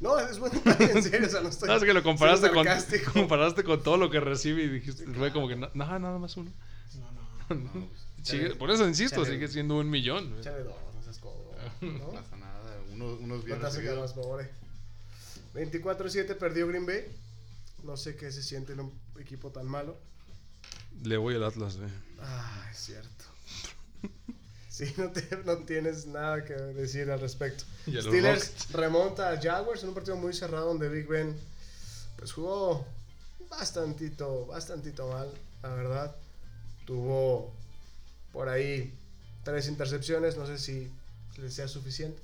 No, es buen detalle, en serio. O sea, no estoy. No, es que lo comparaste con, comparaste con todo lo que recibe y dijiste, fue como que, no, nada más uno. No, no. No, Sigue- por eso insisto, Chale. sigue siendo un millón. Échale dos, no seas codo. no ¿no? pasa nada. Unos, unos No bien te hace quedar más recibidos. pobre. 24-7 perdió Green Bay. No sé qué se siente en un equipo tan malo. Le voy al Atlas, güey. Ah, es cierto. Sí, no, te- no tienes nada que decir al respecto. Steelers Rockets. remonta a Jaguars en un partido muy cerrado donde Big Ben pues jugó bastantito, bastantito mal, la verdad. Tuvo por ahí tres intercepciones, no sé si les sea suficiente.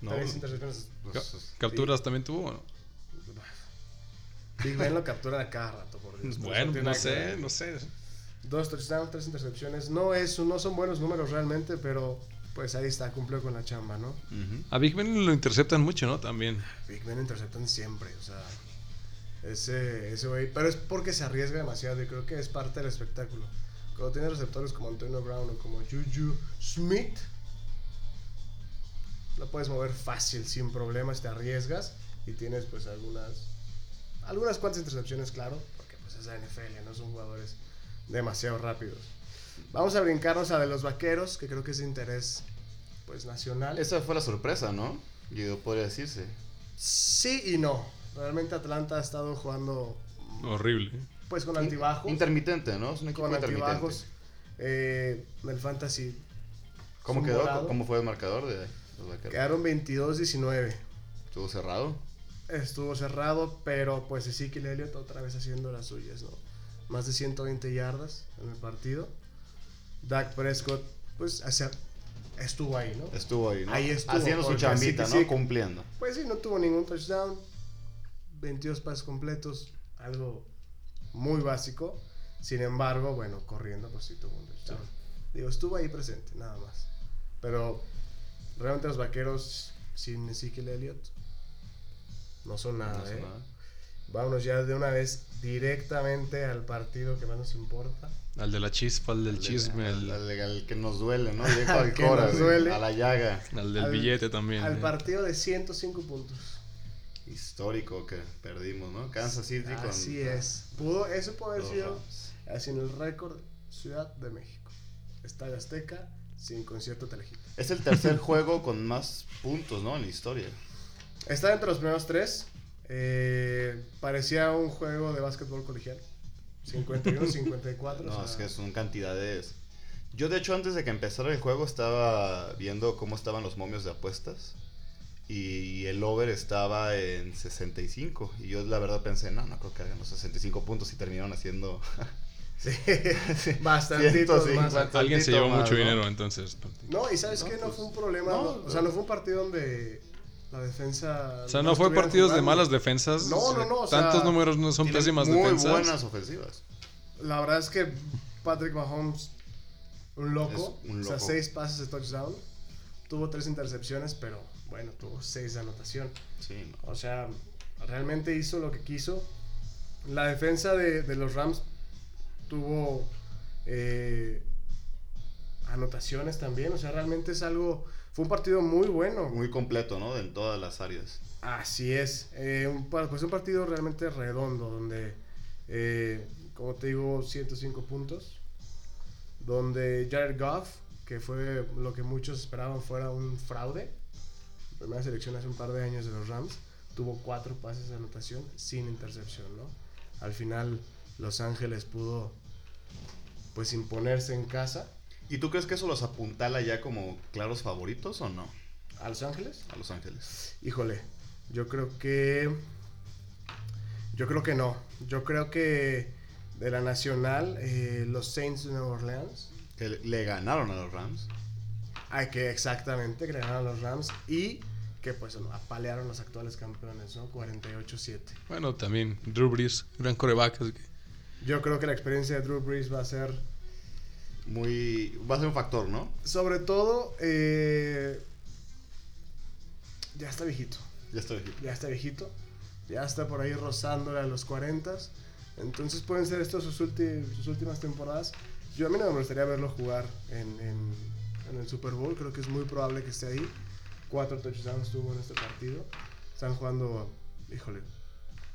No, tres intercepciones. pues, Ca- ¿Capturas también tuvo o no? Big Ben lo captura a cada rato, por Dios. Bueno, no que sé, no sé. Dos touchdowns, tres intercepciones. No, es, no son buenos números realmente, pero pues ahí está, cumplió con la chamba, ¿no? A Big Ben lo interceptan mucho, ¿no? También. Big Ben interceptan siempre, o sea, ese ese güey, pero es porque se arriesga demasiado y creo que es parte del espectáculo. Cuando tienes receptores como Antonio Brown o como Juju Smith, lo puedes mover fácil, sin problemas, te arriesgas y tienes pues algunas, algunas cuantas intercepciones, claro, porque pues es la NFL, no son jugadores demasiado rápidos. Vamos a brincarnos a de los vaqueros, que creo que es de interés pues nacional. Esa fue la sorpresa, ¿no? Yo podría decirse. Sí y no. Realmente Atlanta ha estado jugando Horrible. pues con altibajos. Intermitente, ¿no? Es un equipo con intermitente. altibajos. Eh, el fantasy ¿Cómo quedó? ¿Cómo fue el marcador de los vaqueros? quedaron 22-19. Estuvo cerrado. Estuvo cerrado, pero pues Ezekiel Elliott otra vez haciendo las suyas, ¿no? Más de 120 yardas en el partido. Dak Prescott, pues hacia- estuvo ahí, ¿no? Estuvo ahí, ¿no? Ahí estuvo, Haciendo su chambita, sí ¿no? sí. Cumpliendo. Pues sí, no tuvo ningún touchdown. 22 pases completos, algo muy básico. Sin embargo, bueno, corriendo, pues sí tuvo un touchdown. Digo, estuvo ahí presente, nada más. Pero realmente los vaqueros sin Ezekiel Elliott no son nada, No sé ¿eh? nada. Vámonos ya de una vez directamente al partido que más nos importa. Al de la chispa, al del chisme, Al, al, al- al que nos duele, ¿no? Al que cora, nos duele. a la llaga. al del al- billete también. Al ¿eh? partido de 105 puntos. Histórico que perdimos, ¿no? Kansas City con... Así es. Pudo, eso puede haber sido así en el récord Ciudad de México. Estadio Azteca sin concierto Telehit. Es el tercer juego con más puntos, ¿no? En la historia. Está entre los primeros tres. Eh, parecía un juego de básquetbol colegial. 51, 54. No, o es sea, que son cantidades. Yo, de hecho, antes de que empezara el juego, estaba viendo cómo estaban los momios de apuestas. Y el over estaba en 65. Y yo, la verdad, pensé, no, no creo que hagan los 65 puntos y terminaron haciendo. sí, bastantitos 150. más. Alguien se llevó más, mucho ¿no? dinero entonces. No, y sabes No, que no pues, fue un problema. no, no, o sea, no. no fue un partido donde la defensa. O sea, no fue partidos de malas defensas. No, no, no, o sea, Tantos números no son pésimas muy defensas. buenas ofensivas. La verdad es que Patrick Mahomes, un loco, un o sea, loco. seis pases de touchdown, tuvo tres intercepciones, pero bueno, tuvo seis de anotación. Sí, no. O sea, realmente hizo lo que quiso. La defensa de, de los Rams tuvo eh, anotaciones también, o sea, realmente es algo, fue un partido muy bueno. Muy completo, ¿no? En todas las áreas. Así es, eh, un, pues un partido realmente redondo, donde, eh, como te digo, 105 puntos, donde Jared Goff, que fue lo que muchos esperaban fuera un fraude, primera selección hace un par de años de los Rams, tuvo cuatro pases de anotación sin intercepción, ¿no? Al final Los Ángeles pudo pues imponerse en casa ¿Y tú crees que eso los apuntala ya como claros favoritos o no? a Los Ángeles. A Los Ángeles. Híjole, yo creo que. Yo creo que no. Yo creo que de la nacional, eh, los Saints de Nueva Orleans. Que le- ganaron a los Rams. Hay que exactamente que le ganaron a los Rams y que pues apalearon los actuales campeones, ¿no? 48-7. Bueno, también Drew Brees, gran coreback. así que- Yo creo que la experiencia de Drew Brees va a ser muy. Va a ser un factor, ¿no? Sobre todo, eh, ya está viejito. Ya estoy aquí. Ya está viejito. Ya está por ahí rozándole a los 40. Entonces pueden ser estas sus, sus últimas temporadas. Yo a mí no me gustaría verlo jugar en, en- en el Super Bowl. Creo que es muy probable que esté ahí. Cuatro touchdowns tuvo en este partido. Están jugando, híjole,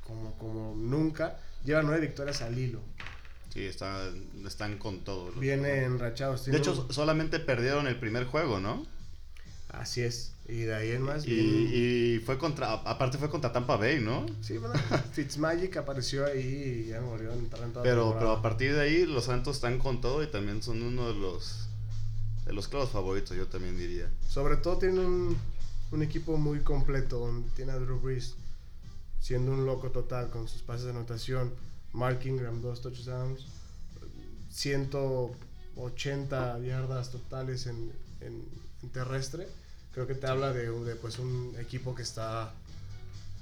como, como nunca. Llevan nueve victorias al hilo. Sí, está, están con todo. los- Viene enrachados. De tienen hecho, solamente perdieron el primer juego, ¿no? así es. Y de ahí en más. Y, vienen- y fue contra. Aparte fue contra Tampa Bay, ¿no? Sí, bueno, Fitzmagic apareció ahí y ya murió en toda Pero, pero a partir de ahí, los Santos están con todo y también son uno de los. De los claros favoritos, yo también diría. Sobre todo tiene un, un equipo muy completo. donde Tiene a Drew Brees siendo un loco total con sus pases de anotación. Mark Ingram, dos touchdowns. 180 yardas totales en, en- en terrestre. Creo que te habla de, un- de, pues, un equipo que está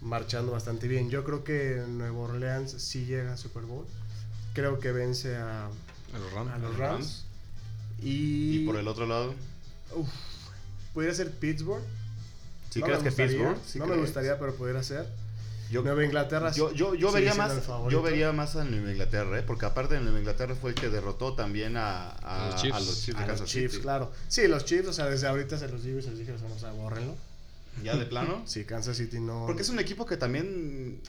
marchando bastante bien. Yo creo que Nuevo Orleans sí llega a Super Bowl. Creo que vence a, A los Rams. a los los Rams. Rams. Y, Y por el otro lado. Uf, pudiera ser Pittsburgh. ¿Sí No crees me que gustaría, Pittsburgh? ¿Sí no me gustaría, pero pudiera ser. Yo, Nueva Inglaterra. yo, yo, yo sigue vería más yo vería más a Nueva Inglaterra, ¿eh? porque aparte de Nueva Inglaterra fue el que derrotó también a, los Chiefs. a los Chiefs de a los Kansas Chiefs, City. claro. Sí, los Chiefs, o sea, desde ahorita se los digo y se los dije, vamos a bórrenlo. ¿Ya de plano? Sí, Kansas City no. Porque es un equipo que también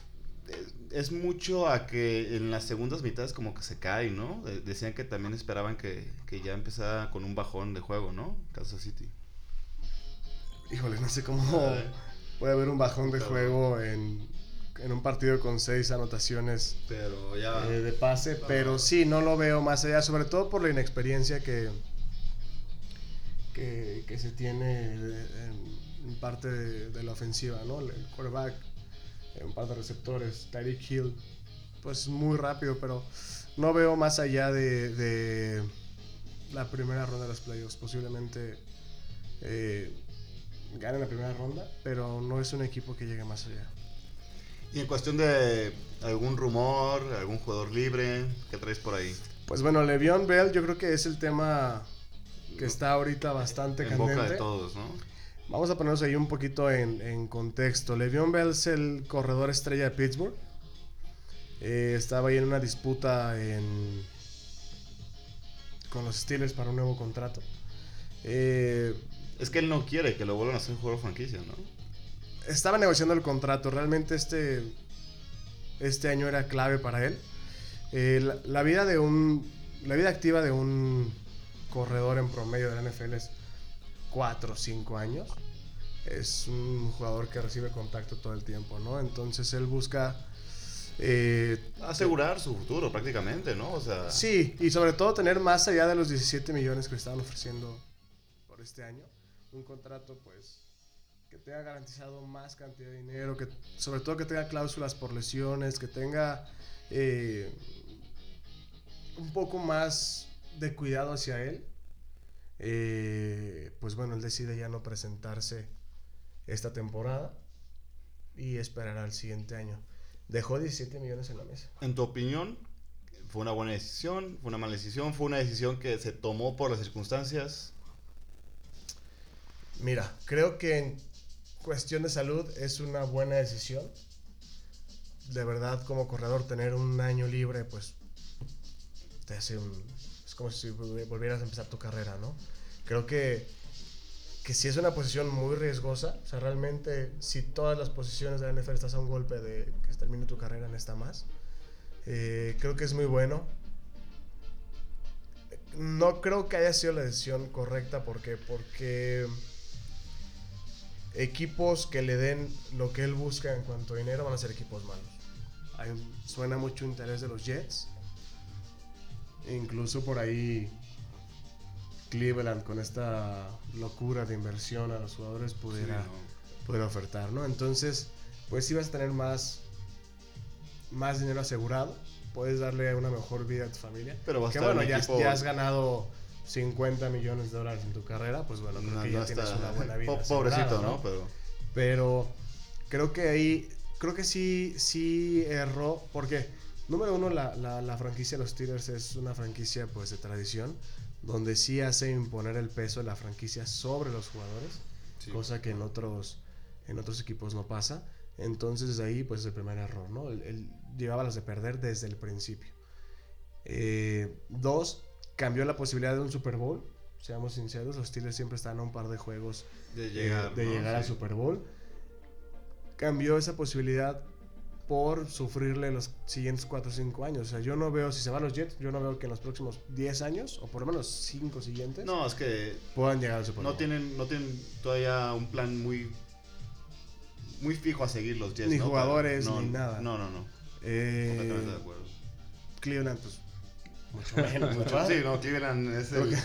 eh, es mucho a que en las segundas mitades como que se cae, ¿no? De- Decían que también esperaban que, que ya empezara con un bajón de juego, ¿no? Kansas City. Híjole, no sé cómo puede haber un bajón de juego en, en un partido con seis anotaciones Pero ya... eh, de pase, pero sí, no lo veo más allá, sobre todo por la inexperiencia que, que, que se tiene en, en parte de, de la ofensiva, ¿no? El quarterback, eh, un par de receptores, Tyreek Hill, pues muy rápido, pero no veo más allá de, de la primera ronda de los playoffs. Posiblemente eh, gane la primera ronda, pero no es un equipo que llegue más allá. Y en cuestión de algún rumor, algún jugador libre, ¿qué traes por ahí? Pues bueno, Le'Veon Bell yo creo que es el tema que está ahorita bastante en candente. boca de todos, ¿no? Vamos a ponernos ahí un poquito en, en contexto. Le'Veon Bell es el corredor estrella de Pittsburgh. Eh, estaba ahí en una disputa en- con los Steelers para un nuevo contrato. Eh, Es que él no quiere que lo vuelvan a hacer un jugador franquicia, ¿no? Estaba negociando el contrato. Realmente este, este año era clave para él. Eh, la, la vida de un, la vida activa de un corredor en promedio de la NFL es 4 o 5 años. Es un jugador que recibe contacto todo el tiempo, ¿no? Entonces él busca... eh, Asegurar su futuro prácticamente, ¿no? O sea... Sí, y sobre todo tener más allá de los 17 millones que le estaban ofreciendo por este año. Un contrato, pues, tenga garantizado más cantidad de dinero, que sobre todo que tenga cláusulas por lesiones, que tenga eh, un poco más de cuidado hacia él. Eh, pues bueno, él decide ya no presentarse esta temporada y esperará el siguiente año. Dejó 17 millones en la mesa. En tu opinión, ¿fue una buena decisión? ¿Fue una mala decisión? ¿Fue una decisión que se tomó por las circunstancias? Mira, creo que en cuestión de salud es una buena decisión. De verdad, como corredor, tener un año libre, pues te hace un. Es como si volvieras a empezar tu carrera, ¿no? Creo que, que sí es una posición muy riesgosa. O sea, realmente, si todas las posiciones de la NFL estás a un golpe de que termine tu carrera en esta más, eh, creo que es muy bueno. No creo que haya sido la decisión correcta porque porque equipos que le den lo que él busca en cuanto a dinero van a ser equipos malos. Hay suena mucho interés de los Jets. Incluso por ahí Cleveland con esta locura de inversión a los jugadores pudiera, Sí, no. pudiera ofertar, ¿no? Entonces, pues sí vas a tener más, más dinero asegurado. Puedes darle una mejor vida a tu familia. Pero va a que estar bueno, ya, equipo- ya has ganado 50 millones de dólares en tu carrera, pues bueno, creo No, que no ya tienes está- una buena vida. Po- Pobrecito, ¿no? Pero... Pero creo que ahí, creo que sí, sí erró, porque número uno, la, la, la franquicia de los Steelers es una franquicia pues de tradición, donde sí hace imponer el peso de la franquicia sobre los jugadores, Sí. cosa que en otros, en otros equipos no pasa. Entonces desde ahí pues es el primer error, ¿no? Él, él llevaba las de perder desde el principio. Eh, dos, cambió la posibilidad de un Super Bowl. Seamos sinceros, los Steelers siempre están a un par de juegos De llegar, de ¿no? llegar al Sí. Super Bowl. Cambió esa posibilidad por sufrirle los siguientes 4 o 5 años. O sea, yo no veo, si se van los Jets, yo no veo que en los próximos 10 años, o por lo menos 5 siguientes, No, es que puedan llegar al Super Bowl. no tienen, no tienen todavía un plan muy muy fijo a seguir los Jets. Ni ¿no? jugadores, No, ni nada. No, no, no. Eh, Completamente de acuerdo. Cleveland, pues, mucho menos. ¿verdad? Sí, no, Cleveland es el,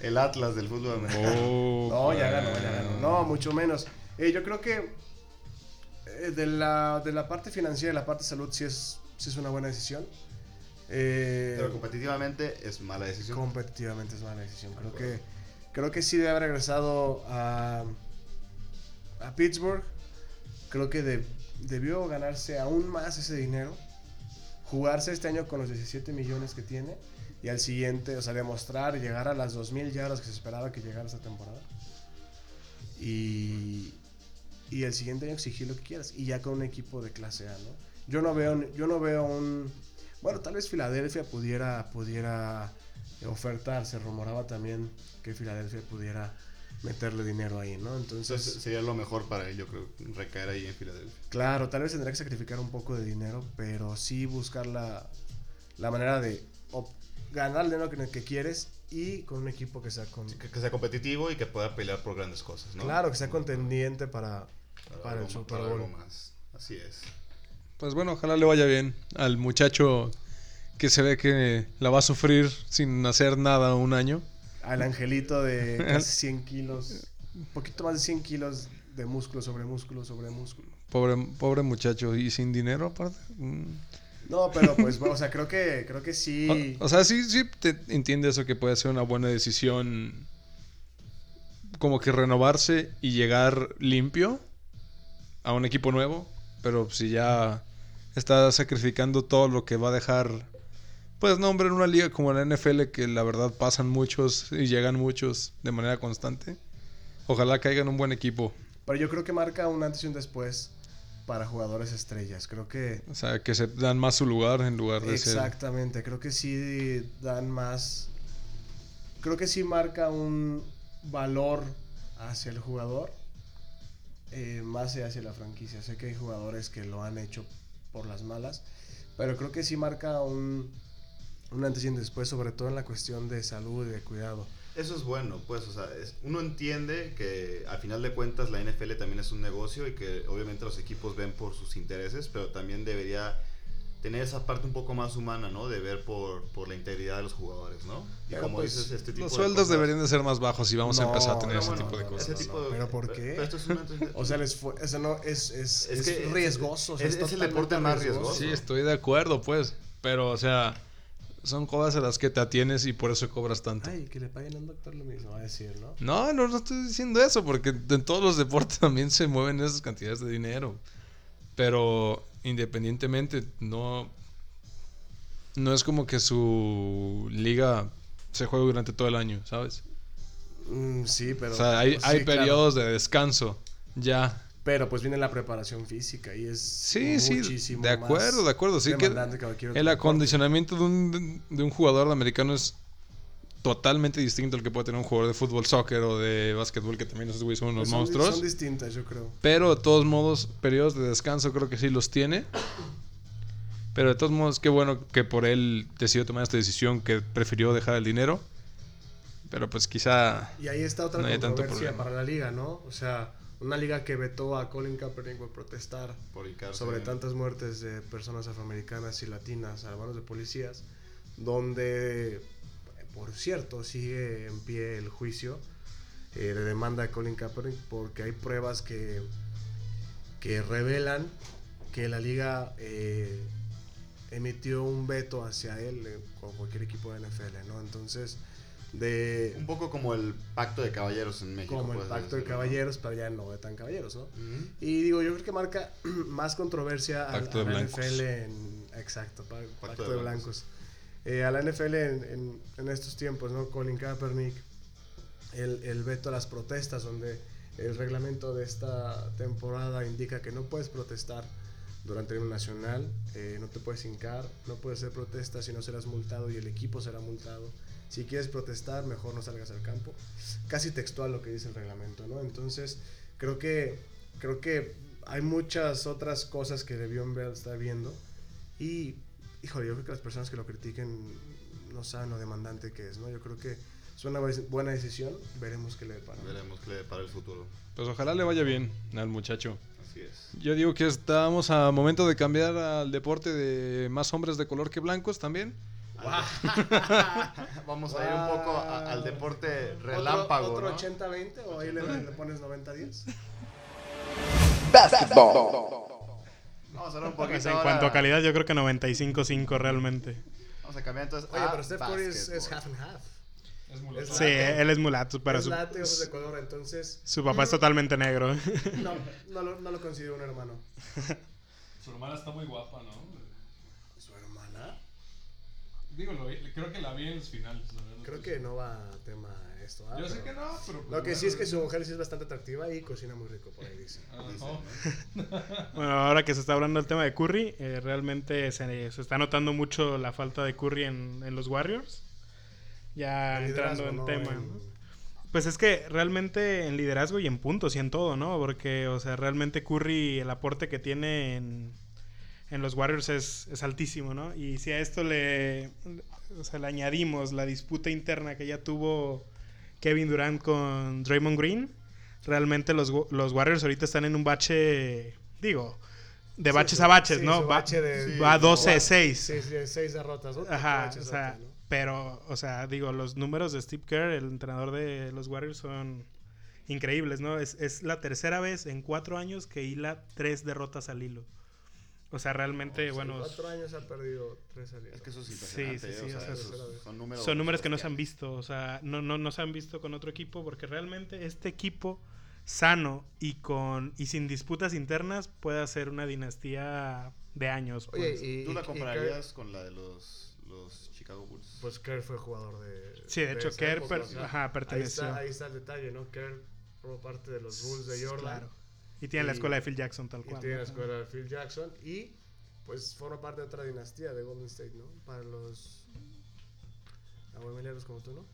el Atlas del fútbol americano. Oh, No, ya ganó, ya ganó. No, mucho menos. Eh, yo creo que eh, de, la, de la parte financiera y la parte de salud sí es, sí es una buena decisión. Eh, Pero competitivamente es mala decisión. competitivamente es mala decisión. Creo que, creo que sí debe haber regresado a, a Pittsburgh. Creo que de- debió ganarse aún más ese dinero. Jugarse este año con los 17 millones que tiene. Y al siguiente, o sea, demostrar llegar a las 2.000 yardas que se esperaba que llegara esta temporada. Y, y el siguiente año exigir lo que quieras. Y ya con un equipo de clase A, ¿no? Yo no veo, yo no veo un... Bueno, tal vez Filadelfia pudiera, pudiera ofertar. Se rumoraba también que Filadelfia pudiera meterle dinero ahí, ¿no? Entonces, Entonces sería lo mejor para él, yo creo, recaer ahí en Filadelfia. claro, tal vez tendrá que sacrificar un poco de dinero, pero sí buscar la, la manera de ganar el dinero que, que quieres y con un equipo que sea con... Que, que sea competitivo y que pueda pelear por grandes cosas, ¿no? Claro, que sea contendiente para, para el algo- Super para Bowl. algo más. Así es. Pues bueno, ojalá le vaya bien al muchacho que se ve que la va a sufrir sin hacer nada un año. Al angelito de casi 100 kilos, un poquito más de 100 kilos de músculo sobre músculo sobre músculo. Pobre, pobre muchacho. ¿Y sin dinero aparte? Mm. No, pero pues, bueno, o sea, creo que, creo que sí. O, o sea, sí, sí te entiende eso que puede ser una buena decisión como que renovarse y llegar limpio a un equipo nuevo, pero si ya está sacrificando todo lo que va a dejar, pues no, hombre, en una liga como la NFL que la verdad pasan muchos y llegan muchos de manera constante. Ojalá caiga en un buen equipo, Pero yo creo que marca un antes y un después para jugadores estrellas. Creo que o sea, que se dan más su lugar en lugar de ser Exactamente, creo que sí dan más. Creo que sí marca un valor hacia el jugador, eh, más hacia la franquicia. Sé que hay jugadores que lo han hecho por las malas, pero creo que sí marca un, un antes y un después, sobre todo en la cuestión de salud y de cuidado. Eso es bueno, pues, o sea, es- uno entiende que al final de cuentas la NFL también es un negocio y que obviamente los equipos ven por sus intereses, pero también debería tener esa parte un poco más humana, ¿no? De ver por, por la integridad de los jugadores, ¿no? Y Pero, como pues, dices, este tipo Los de sueldos cosas- deberían de ser más bajos y vamos a No, empezar a tener Pero ese bueno, tipo de cosas. ese tipo de- ¿Pero por qué? Pero esto es una- O sea, el esfu- eso no, es, es, Es es que es- riesgoso. o sea, es- es el deporte más riesgoso. Sí, estoy de acuerdo, pues. Pero, o sea, son cosas a las que te atienes y por eso cobras tanto. Ay, que le paguen a un doctor lo mismo, va a decir, ¿no? No, no, no estoy diciendo eso, porque en todos los deportes también se mueven esas cantidades de dinero. Pero independientemente, no. No es como que su liga se juegue durante todo el año, ¿sabes? Mm, sí, pero. o sea, hay, pues, hay claro. periodos de descanso. Ya. Pero pues viene la preparación física y es. Sí, sí, muchísimo de acuerdo, más de acuerdo. Sí que el acondicionamiento de un, de un jugador americano es totalmente distinto al que puede tener un jugador de fútbol, soccer o de básquetbol, que también esos güeyes son unos Pues son, monstruos. Son distintas, yo creo. Pero de todos modos, periodos de descanso creo que sí los tiene. Pero de todos modos, qué bueno que por él decidió tomar esta decisión, que prefirió dejar el dinero. Pero pues quizá... Y ahí está otra No hay tanto controversia para la liga, ¿no? O sea, una liga que vetó a Colin Kaepernick por protestar por sobre tantas muertes de personas afroamericanas y latinas a manos de policías, donde, por cierto, sigue en pie el juicio eh, de demanda de Colin Kaepernick porque hay pruebas que, que revelan que la liga eh, emitió un veto hacia él eh, con cualquier equipo de NFL, ¿no? Entonces, de Un poco como el pacto de caballeros en México. como el puedes pacto de decirlo, ¿no? caballeros, pero ya no de tan caballeros, ¿no? Y digo, yo creo que marca más controversia al, de a la. NFL en... Exacto, pa- pacto, de de blancos. blancos. eh, a la NFL en, en- en estos tiempos, ¿no? Colin Kaepernick, el, el veto a las protestas, donde el reglamento de esta temporada indica que no puedes protestar durante el himno nacional, eh, no te puedes hincar, no puedes hacer protestas si no serás multado y el equipo será multado. Si quieres protestar, mejor no salgas al campo. Casi textual lo que dice el reglamento, ¿no? Entonces, creo que, creo que hay muchas otras cosas que debió estar viendo. Y, híjole, yo creo que las personas que lo critiquen no saben lo demandante que es, ¿no? Yo creo que es una bu- buena decisión. Veremos qué le depara. Veremos qué le depara el futuro. Pues ojalá le vaya bien al muchacho. Así es. Yo digo que estamos a momento de cambiar al deporte de más hombres de color que blancos también. Vamos a ir un poco a- al deporte ¿Otro- relámpago, ¿Otro, ¿no? 80-20 o ahí le, le pones 90-10? Basketball. Vamos a hablar un poquito Pues en ahora- cuanto a calidad, yo creo que 95-5 realmente. Vamos a cambiar entonces Oye, a pero Steph Curry es, es half and half. Es Sí, late. él es mulato, pero es su, late, ojos de color, entonces su papá es totalmente negro. no, no, lo, no lo considero un hermano. Su hermana está muy guapa, ¿no? ¿Su hermana? Digo, creo que la vi en los finales. Creo que no va a tema esto. ¿ah? Yo sé que no, pero... pues Lo que sí es que su mujer sí es bastante atractiva y cocina muy rico, por ahí dice. Bueno, ahora que se está hablando del tema de Curry, eh, realmente se, se está notando mucho la falta de Curry en, en los Warriors. Ya entrando en ¿no? tema. Pues es que realmente en liderazgo y en puntos y en todo, ¿no? Porque, o sea, realmente Curry, el aporte que tiene en, en los Warriors es, es altísimo, ¿no? Y si a esto le, o sea, le añadimos la disputa interna que ya tuvo Kevin Durant con Draymond Green, realmente los, los Warriors ahorita están en un bache, digo, de Sí, baches su- a baches, sí, ¿no? bache de- va Sí, 12-6. Sí, sí, seis derrotas, ¿no? Ajá, o sea, pero, o sea, digo, los números de Steve Kerr, el entrenador de los Warriors, son increíbles, ¿no? Es, es la tercera vez en cuatro años que hila tres derrotas al hilo. O sea, realmente, En bueno, cuatro años ha perdido tres al hilo. Es que eso es Sí, sí, ¿eh? sí, o o sea, sea, esos son números. son números que no se han visto, o sea, no, no, no se han visto con otro equipo, porque realmente este equipo sano y con y sin disputas internas puede hacer una dinastía de años. Oye, pues. y, ¿Tú la y- y compararías con la de los, los Chicago Bulls? Pues Kerr fue jugador de. Sí, de hecho, Kerr época, per- o sea, ajá, ahí perteneció. está, ahí está el detalle, ¿no? Kerr formó parte de los Bulls de Jordan. Claro. Y tiene la Y- escuela de Phil Jackson tal Y cual. tiene la escuela de Phil Jackson. Y pues forma parte de otra dinastía de Golden State, ¿no? Para los abuelineros como tú, ¿no?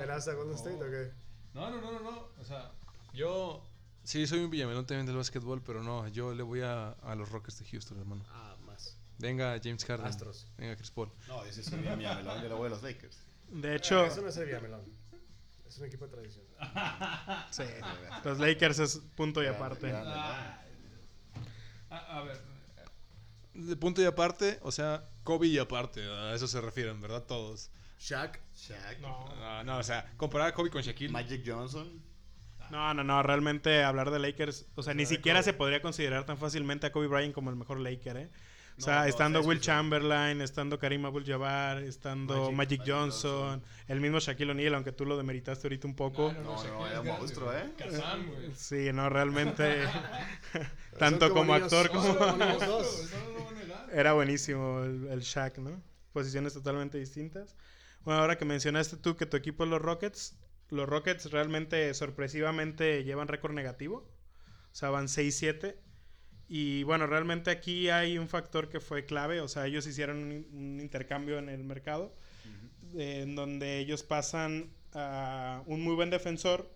¿Eras a Golden State o qué? No, no, no, no, no. O sea, yo sí soy un villamelón también del básquetbol, pero no, yo le voy a, a los Rockets de Houston, hermano. Ah, más. Venga James Harden. Astros. Venga Chris Paul. No, ese es mi Miamelón, yo le voy a los Lakers. De hecho, Eh, eso no es el Villamelón. Es un equipo de tradición. sí, los Lakers es punto y aparte. ¿no? A, a ver. De punto y aparte, o sea, Kobe y aparte, a eso se refieren, ¿verdad? Todos. Shaq. Shaq, No. No, no, o sea, comparar a Kobe con Shaquille. Magic Johnson. No, no, no, realmente hablar de Lakers, o sea, ni sea, siquiera Kobe. se podría considerar tan fácilmente a Kobe Bryant como el mejor Laker, ¿eh? O No, sea, no, estando ¿sabes Will? Chamberlain, estando Karim Abdul-Jabbar, estando Magic- Magic, Magic Johnson, Johnson. el mismo Shaquille O'Neal, aunque tú lo demeritaste ahorita un poco. No, no, era un monstruo, ¿eh? Kazan, güey. Sí, no, realmente, tanto como, como actor como... Era buenísimo el, el Shaq, ¿no? Posiciones totalmente distintas. Bueno, ahora que mencionaste tú que tu equipo es los Rockets, los Rockets realmente sorpresivamente llevan récord negativo. O sea, van 6-7. Y bueno, realmente aquí hay un factor que fue clave. O sea, ellos hicieron un, un intercambio en el mercado. eh, en donde ellos pasan a un muy buen defensor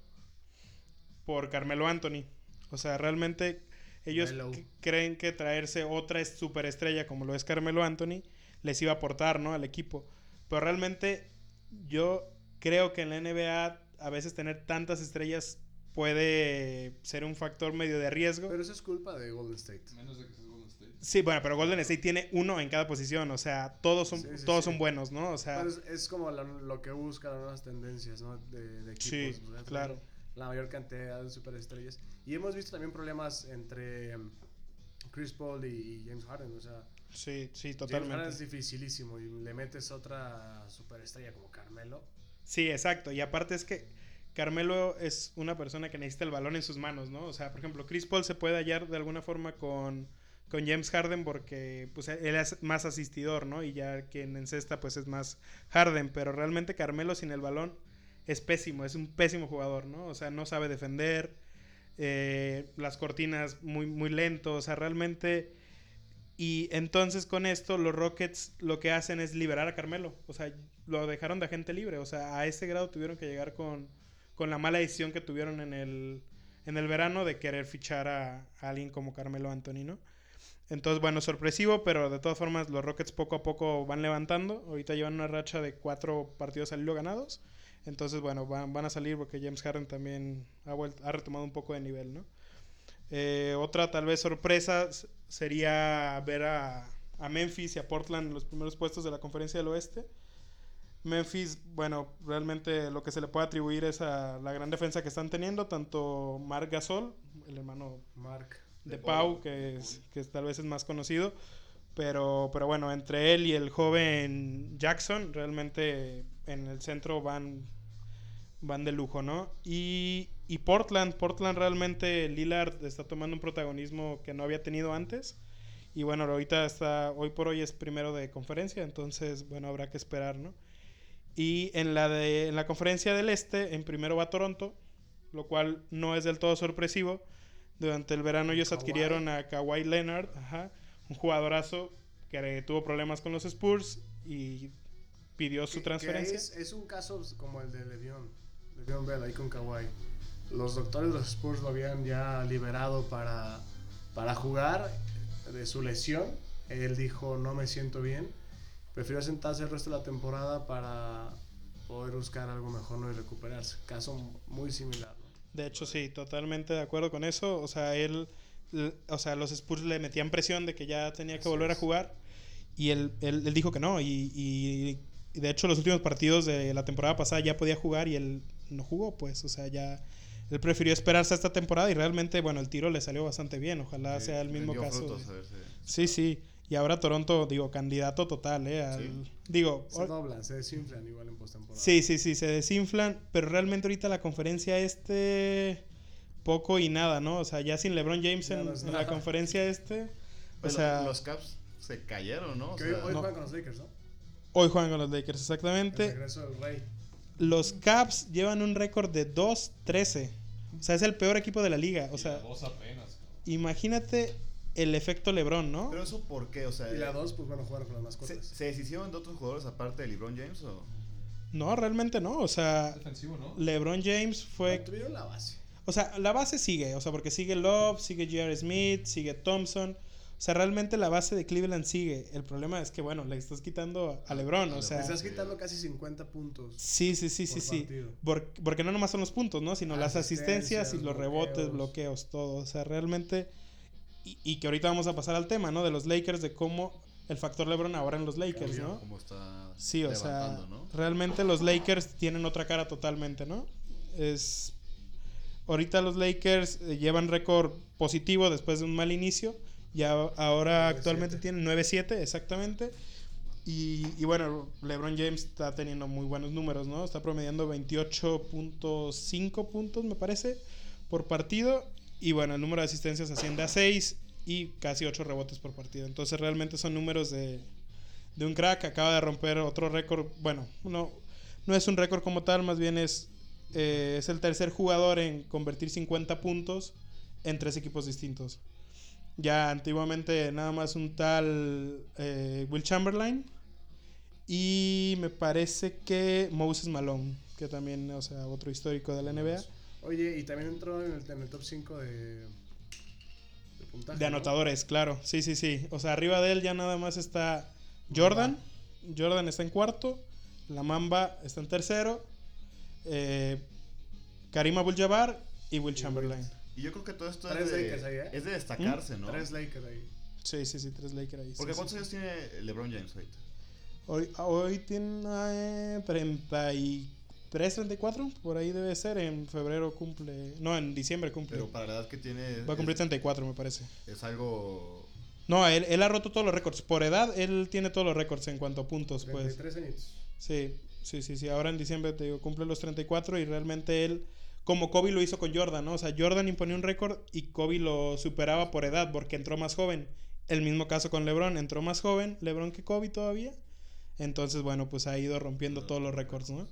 por Carmelo Anthony. O sea, realmente ellos creen que traerse otra es- superestrella como lo es Carmelo Anthony les iba a aportar, ¿no? Al equipo. Pero realmente yo creo que en la NBA a veces tener tantas estrellas puede ser un factor medio de riesgo. Pero eso es culpa de Golden State. Menos de que seas Golden State. Sí, bueno, pero Golden State tiene uno en cada posición, o sea, todos son, Sí, sí, todos sí. son buenos, ¿no? O sea, es, es como lo que busca las nuevas tendencias, ¿no? De, de equipos. Sí, o sea, claro. La mayor cantidad de superestrellas. Y hemos visto también problemas entre em, Chris Paul y, y James Harden. O sea, sí, sí, James Harden es totalmente. dificilísimo y le metes otra superestrella como Carmelo. Sí, exacto. Y aparte es que Carmelo es una persona que necesita el balón en sus manos, ¿no? O sea, por ejemplo, Chris Paul se puede hallar de alguna forma con con James Harden porque pues él es más asistidor, ¿no? Y ya quien encesta pues es más Harden, pero realmente Carmelo sin el balón es pésimo, es un pésimo jugador, ¿no? O sea, no sabe defender, eh, las cortinas muy, muy lento, o sea, realmente... Y entonces con esto los Rockets lo que hacen es liberar a Carmelo, o sea, lo dejaron de agente libre, o sea, a ese grado tuvieron que llegar con, con la mala decisión que tuvieron en el, en el verano de querer fichar a, alguien como Carmelo Anthony, ¿no? Entonces, bueno, sorpresivo, pero de todas formas los Rockets poco a poco van levantando. Ahorita llevan una racha de cuatro partidos al hilo ganados. Entonces, bueno, van, van a salir porque James Harden también ha, vuelt- ha retomado un poco de nivel, ¿no? Eh, otra tal vez sorpresa sería ver a, a Memphis y a Portland en los primeros puestos de la conferencia del oeste. Memphis, bueno, realmente lo que se le puede atribuir es a la gran defensa que están teniendo, tanto Marc Gasol, el hermano Mark. de Pau, que, es, que tal vez es más conocido. Pero, pero bueno, entre él y el joven Jackson, realmente en el centro van, van de lujo, ¿no? Y, y Portland, Portland realmente Lillard está tomando un protagonismo que no había tenido antes. Y bueno, ahorita está, hoy por hoy es primero de conferencia, entonces bueno, habrá que esperar, ¿no? Y en la, de, en la conferencia del este, en primero va Toronto, lo cual no es del todo sorpresivo. Durante el verano ellos Kawhi. adquirieron a Kawhi Leonard, ajá, un jugadorazo que tuvo problemas con los Spurs y pidió su transferencia. Es, es un caso como el de Levión. Levión Bell ahí con Kawhi. Los doctores de los Spurs lo habían ya liberado para, para jugar de su lesión. Él dijo, no me siento bien. Prefirió sentarse el resto de la temporada para poder buscar algo mejor ¿no? y recuperarse. Caso muy similar. ¿no? De hecho, sí, totalmente de acuerdo con eso. O sea, él, o sea, los Spurs le metían presión de que ya tenía que Así volver a jugar. Y él, él, él dijo que no. Y, y- y de hecho, los últimos partidos de la temporada pasada ya podía jugar y él no jugó, pues. O sea, ya. Él prefirió esperarse a esta temporada y realmente, bueno, el tiro le salió bastante bien. Ojalá sea el mismo caso. frutos, de- a ver si- Sí, sí. Y ahora Toronto, digo, candidato total, ¿eh? al- Sí. Digo, Se doblan, se desinflan igual en postemporada. Sí, sí, sí, se desinflan, pero realmente ahorita la conferencia este poco y nada, ¿no? O sea, ya sin LeBron James en, la conferencia este, o Pero sea, los Caps se cayeron, ¿no? O Que sea, hoy, no. juegan con los Lakers, ¿no? hoy juegan con los Lakers, El exactamente. regreso del Rey. Los Caps llevan un récord de 2-13. O sea, es el peor equipo de la liga. O sea, dos apenas. imagínate el efecto LeBron, ¿no? Pero eso por qué, o sea, Y la 2, pues bueno, jugaron con las ¿se, mascotas. se deshicieron de otros jugadores aparte de LeBron James o No, realmente no. O sea, Defensivo, ¿no? LeBron James fue Mantuvieron la base. O sea, la base sigue, o sea, porque sigue Love, sigue J.R. Smith, sigue Thompson. O sea, realmente la base de Cleveland sigue. El problema es que, bueno, le estás quitando a LeBron, o Le sea... estás quitando casi 50 puntos. Sí, sí, sí, por sí, sí. partido. Por- porque no nomás son los puntos, ¿no? Sino las asistencias y los rebotes, bloqueos, todo. O sea, realmente... Y, y que ahorita vamos a pasar al tema, ¿no? De los Lakers, de cómo el factor LeBron ahora en los Lakers. ¿no? cómo está Sí, o sea, realmente los Lakers tienen otra cara totalmente, ¿no? Es ahorita los Lakers eh, llevan récord positivo después de un mal inicio. Ya ahora 9-7. actualmente tienen 9-7 exactamente. Y, y bueno, LeBron James está teniendo muy buenos números, ¿no? Está promediando 28.5 puntos, me parece, por partido. Y bueno, el número de asistencias asciende a 6 y casi 8 rebotes por partido. Entonces realmente son números de, de un crack. Acaba de romper otro récord. Bueno, no, no es un récord como tal, más bien es, eh, es el tercer jugador en convertir 50 puntos en tres equipos distintos. Ya antiguamente nada más un tal eh, Will Chamberlain y me parece que Moses Malone, que también, o sea, otro histórico de la NBA. Oye, y también entró en el, en el top 5 de, de puntaje. De ¿no? anotadores, claro. Sí, sí, sí. O sea, arriba de él ya nada más está Jordan. Jordan está en cuarto. La Mamba está en tercero. Eh, Karim Abdul-Jabbar y Will Y Chamberlain. Y yo creo que todo esto es de, Lakers ahí, ¿eh? es de destacarse, ¿no? Tres Lakers ahí. Sí, sí, sí, tres Lakers ahí. Porque sí, ¿cuántos sí. años tiene LeBron James ahorita? Hoy, hoy tiene eh, 33, 34. Por ahí debe ser. En febrero cumple. No, en diciembre cumple. Pero para la edad que tiene Va a cumplir es, 34, me parece. es algo No, él, él ha roto todos los récords. Por edad, él tiene todos los récords en cuanto a puntos, pues. 33 añitos. Sí, sí, sí, sí. Ahora en diciembre te digo, cumple los 34 y realmente él, como Kobe lo hizo con Jordan, ¿no? O sea, Jordan imponía un récord y Kobe lo superaba por edad porque entró más joven El mismo caso con LeBron, entró más joven, LeBron que Kobe todavía. Entonces, bueno, pues ha ido rompiendo todos los récords, ¿no?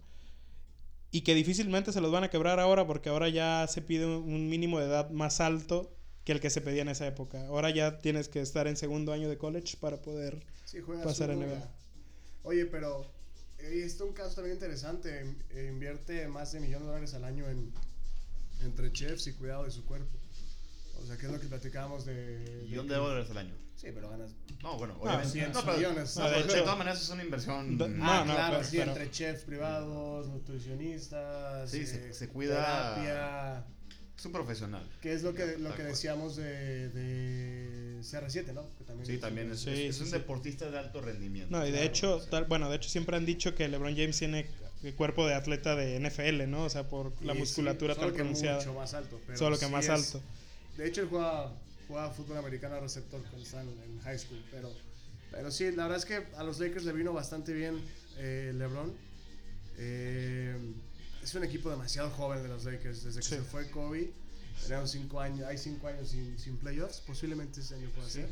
Y que difícilmente se los van a quebrar ahora porque ahora ya se pide un- mínimo de edad más alto que el que se pedía en esa época. Ahora ya tienes que estar en segundo año de college para poder... Sí, pasar a. NBA. Oye, pero eh, este es un caso también interesante. in- Invierte más de millón de dólares al año en entre chefs y cuidado de su cuerpo. O sea, que es lo que platicábamos de... Millón de dólares al año. Sí, pero ganas... No, bueno, obviamente. 100 no, millones. no, Ah, de pero de, hecho- todas maneras es una inversión. No, ah, no, claro, pero- sí, pero- entre chefs privados, nutricionistas... Sí, eh, se- se cuida- Terapia... Es un profesional. Que es lo que, lo que decíamos de, de CR7, ¿no? Que también Sí, también es, Sí, es- es sí, un sí. deportista de alto rendimiento. No, y de Claro, hecho, sí. tal- bueno, de hecho siempre han dicho que LeBron James tiene el cuerpo de atleta de NFL, ¿no? O sea, por la musculatura tan que pronunciada. mucho más alto. pero Solo que sí más es- alto. De hecho, él juega, juega fútbol americano receptor cuando está en, en high school. Pero, pero sí, la verdad es que a los Lakers le vino bastante bien eh, LeBron. Eh, es un equipo demasiado joven de los Lakers. Desde que Sí. se fue Kobe, tenemos cinco años, hay cinco años sin, sin playoffs. Posiblemente este año pueda ser.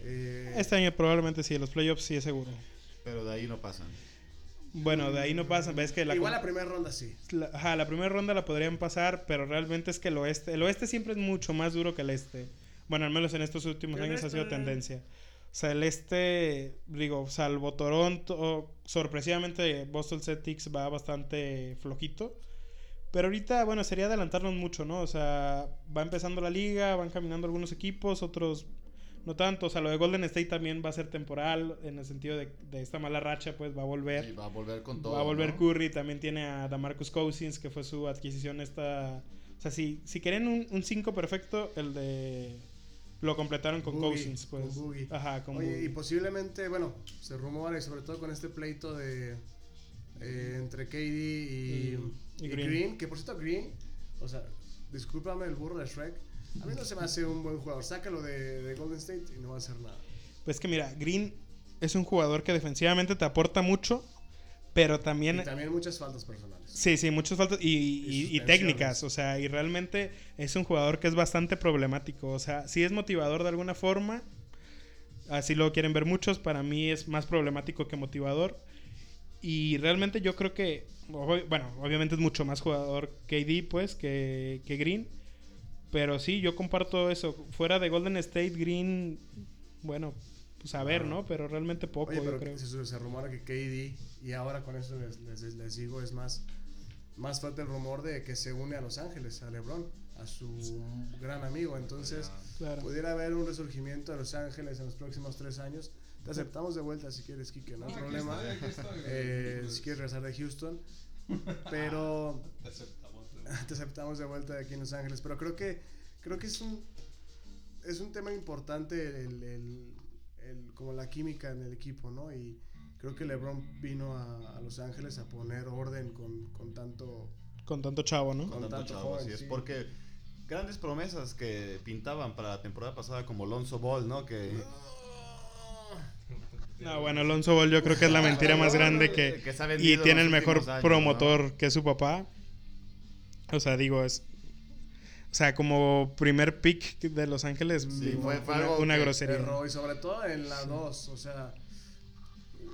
Eh, Este año probablemente sí, los playoffs sí es seguro. Pero de ahí no pasan. Bueno, de ahí no pasa, ves que la, igual la primera ronda sí. la, ajá, la primera ronda la podrían pasar, pero realmente es que el oeste, el oeste siempre es mucho más duro que el este. Bueno, al menos en estos últimos años ha sido este- tendencia. O sea, el este, digo, salvo Toronto, sorpresivamente Boston Celtics va bastante flojito. Pero ahorita, bueno, sería adelantarnos mucho, ¿no? O sea, va empezando la liga, van caminando algunos equipos, otros no tanto. O sea, lo de Golden State también va a ser temporal, en el sentido de, de esta mala racha, pues va a volver. Sí, va a volver con todo. Va a volver ¿no? Curry, también tiene a Damarcus Cousins, que fue su adquisición esta... O sea, si, si quieren un 5 perfecto, el de... Lo completaron con Boogie, Cousins, pues. con Boogie. Ajá, con Oye, y Boogie. posiblemente, bueno, se rumora y sobre todo con este pleito de eh, entre KD y, Y- y y Green. Green. que por cierto Green, o sea, discúlpame el burro de Shrek, a mí no se me hace un buen jugador, sácalo de, de Golden State y no va a hacer nada. Pues que mira, Green es un jugador que defensivamente te aporta mucho, pero Y también... también muchas faltas personales. Sí, sí, muchas faltas y, técnicas, o sea, y realmente es un jugador que es bastante problemático, o sea, sí es motivador de alguna forma, así lo quieren ver muchos, para mí es más problemático que motivador, y realmente yo creo que, bueno, obviamente es mucho más jugador KD, pues, que, que Green, pero sí, yo comparto eso, fuera de Golden State, Green, bueno, pues a ver, Ah. ¿no? Pero realmente poco, Oye, yo creo. se, se rumora que KD, y ahora con eso les, les- les digo, es más, más fuerte el rumor de que se une a Los Ángeles, a LeBron, a su gran amigo. Entonces, Claro. pudiera haber un resurgimiento de Los Ángeles en los próximos tres años. Te aceptamos de vuelta si quieres, Kike, no hay problema. Eh, si quieres regresar de Houston. Pero te aceptamos de vuelta de aquí en Los Ángeles. Pero creo que creo que es un es un tema importante el, el- el- como la química en el equipo, ¿no? Y creo que LeBron vino a, a Los Ángeles a poner orden con, con tanto Con tanto chavo, ¿no? Con Con tanto tanto chavo, joven, así es. sí. Porque grandes promesas que pintaban para la temporada pasada, como Lonzo Ball, ¿no? Que. No, bueno, Alonso Ball yo creo que es la mentira más grande que... Y tiene en el mejor años, promotor que es su papá. O sea, digo, es... O sea, como primer pick de Los Ángeles, Sí, digo, fue- fue una, algo una grosería. erró y sobre todo en la 2, o sea,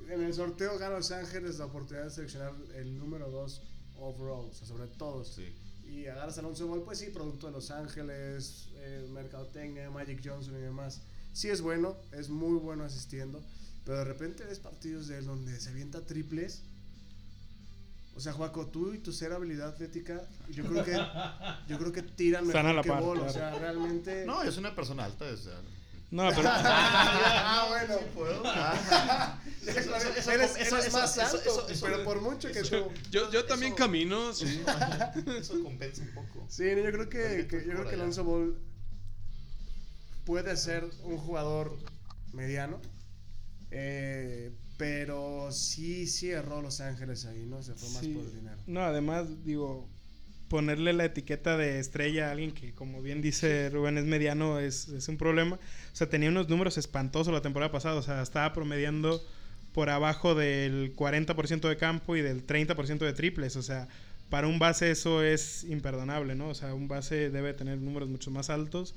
en el sorteo gana Los Ángeles la oportunidad de seleccionar el número 2 overall, o sea, sobre todos. Sí. Y agarras a Alonso Ball, pues sí, producto de Los Ángeles, eh, mercadotecnia, Magic Johnson y demás. Sí es bueno, es muy bueno asistiendo, pero de repente ves partidos de él donde se avienta triples. O sea, Juaco, tú y tu ser habilidad atlética, yo creo que yo creo que tiran Están mejor a la que par, Ball, o sea, realmente No, es una persona alta. O sea. No, pero... Ah, bueno. ¿Puedo? Ah. Eres, Eso- eso- eres eso- más alto, eso- eso- pero por mucho que tú. Yo, yo también Eso- camino, sí. Eso compensa un poco. Sí, no, yo creo que, que- yo creo que. Alonso Ball puede ser un jugador mediano, eh, pero sí, sí erró Los Ángeles ahí, ¿no? Se fue más Sí. por el dinero. No, además, digo, ponerle la etiqueta de estrella a alguien que, como bien dice Rubén, es mediano, es, es un problema. O sea, tenía unos números espantosos la temporada pasada. O sea, estaba promediando por abajo del 40% de campo y del 30% de triples. O sea, para un base eso es imperdonable, ¿no? O sea, un base debe tener números mucho más altos.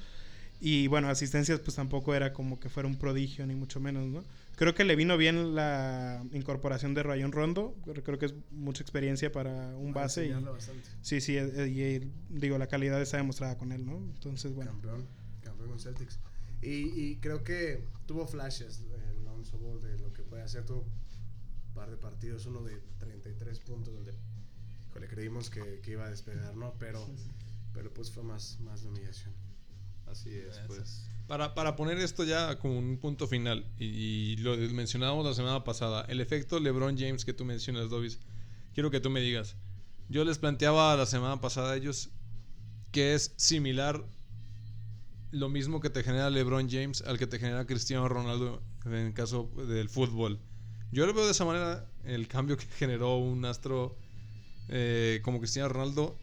Y bueno, asistencias pues tampoco era como que fuera un prodigio, ni mucho menos, ¿no? Creo que le vino bien la incorporación de Rayon Rondo. Creo- Creo que es mucha experiencia para un Para base. Y, bastante. sí, sí, eh, y, eh, digo, la calidad está demostrada con él, ¿no? Entonces, bueno. Campeón, campeón con Celtics. Y, y creo que tuvo flashes el Lonzo Ball de lo que puede hacer. Tuvo un par de partidos, uno de 33 puntos donde híjole, creímos que, que iba a despegar, ¿no? Pero, pero pues fue más, más de humillación. Así es, pues. Para, para poner esto ya como un punto final, y, lo mencionábamos la semana pasada, el efecto LeBron James que tú mencionas, Dobis, quiero que tú me digas. Yo les planteaba la semana pasada a ellos que es similar lo mismo que te genera LeBron James al que te genera Cristiano Ronaldo en el caso del fútbol. Yo lo veo de esa manera el cambio que generó un astro eh, como Cristiano Ronaldo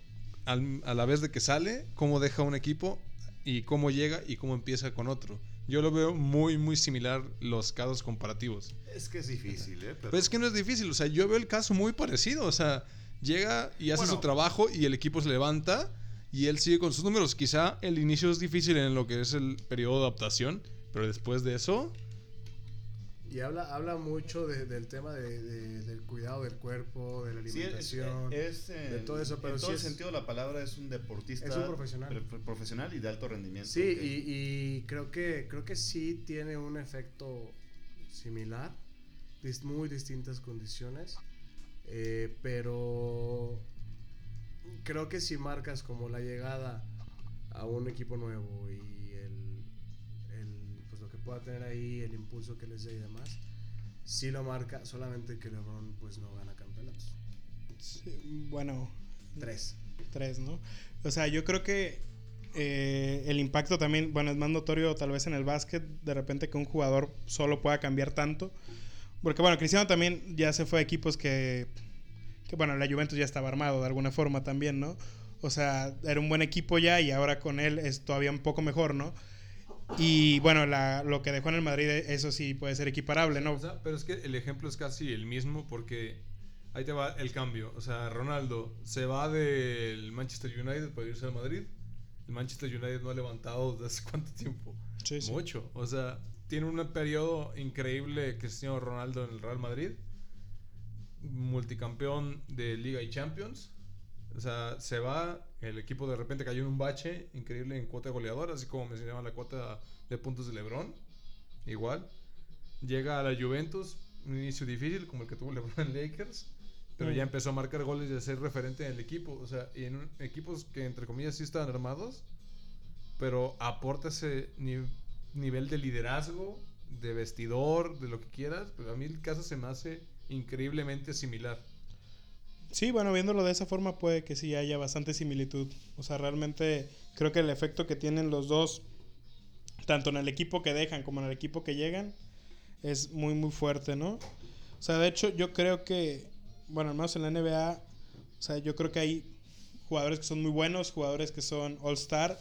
al- a la vez de que sale, cómo deja un equipo y cómo llega y cómo empieza con otro. Yo lo veo muy, muy similar los casos comparativos. Es que es difícil, ¿eh? Pero, Pero es que no es difícil, o sea, yo veo el caso muy parecido, o sea, llega y hace Bueno. su trabajo y el equipo se levanta y él sigue con sus números. Quizá el inicio es difícil en lo que es el periodo de adaptación, pero después de eso, Y habla, habla mucho de- del tema de- de- del cuidado del cuerpo, de la Sí, es, alimentación. es, eh, de todo eso, pero en sí todo el es- sentido la palabra es un deportista. Es un profesional. pro- profesional y de alto rendimiento. Sí, que- y, y creo que creo que sí tiene un efecto similar, muy distintas condiciones, eh, pero creo que si marcas como la llegada a un equipo nuevo y pueda tener ahí, el impulso que les dé y demás, sí lo marca, solamente que LeBron pues no gana campeonatos. Sí, bueno, Tres. tres, ¿no? O sea, yo creo que eh, el impacto también, bueno, es más notorio tal vez en el básquet, de repente que un jugador solo pueda cambiar tanto. Porque bueno, Cristiano también ya se fue a equipos que, que, bueno, la Juventus ya estaba armado de alguna forma también, ¿no? O sea, era un buen equipo ya y ahora con él es todavía un poco mejor, ¿no? Y bueno, la- lo que dejó en el Madrid, eso sí puede ser equiparable, ¿no? O sea, pero es que el ejemplo es casi el mismo porque ahí te va el cambio. O sea, Ronaldo se va del Manchester United para irse al Madrid. El Manchester United no ha levantado desde hace cuánto tiempo. Sí, sí. Mucho. O sea, tiene un periodo increíble Cristiano Ronaldo en el Real Madrid. Multicampeón de Liga y Champions. O sea, se va, el equipo de repente cayó en un bache increíble en cuota de goleador, así como mencionaba la cuota de puntos de LeBron. Igual. Llega a la Juventus, un inicio difícil como el que tuvo LeBron en Lakers, pero Mm. ya empezó a marcar goles y a ser referente en el equipo. O sea, y en un- equipos que entre comillas sí estaban armados, pero aporta ese ni- nivel de liderazgo, de vestidor, de lo que quieras. Pero a mí el caso se me hace increíblemente similar. Sí, bueno, viéndolo de esa forma puede que sí haya bastante similitud. O sea, realmente creo que el efecto que tienen los dos, tanto en el equipo que dejan como en el equipo que llegan, es muy, muy fuerte, ¿no? O sea, de hecho, yo creo que, bueno, al menos en la NBA, o sea, yo creo que hay jugadores que son muy buenos, jugadores que son All-Star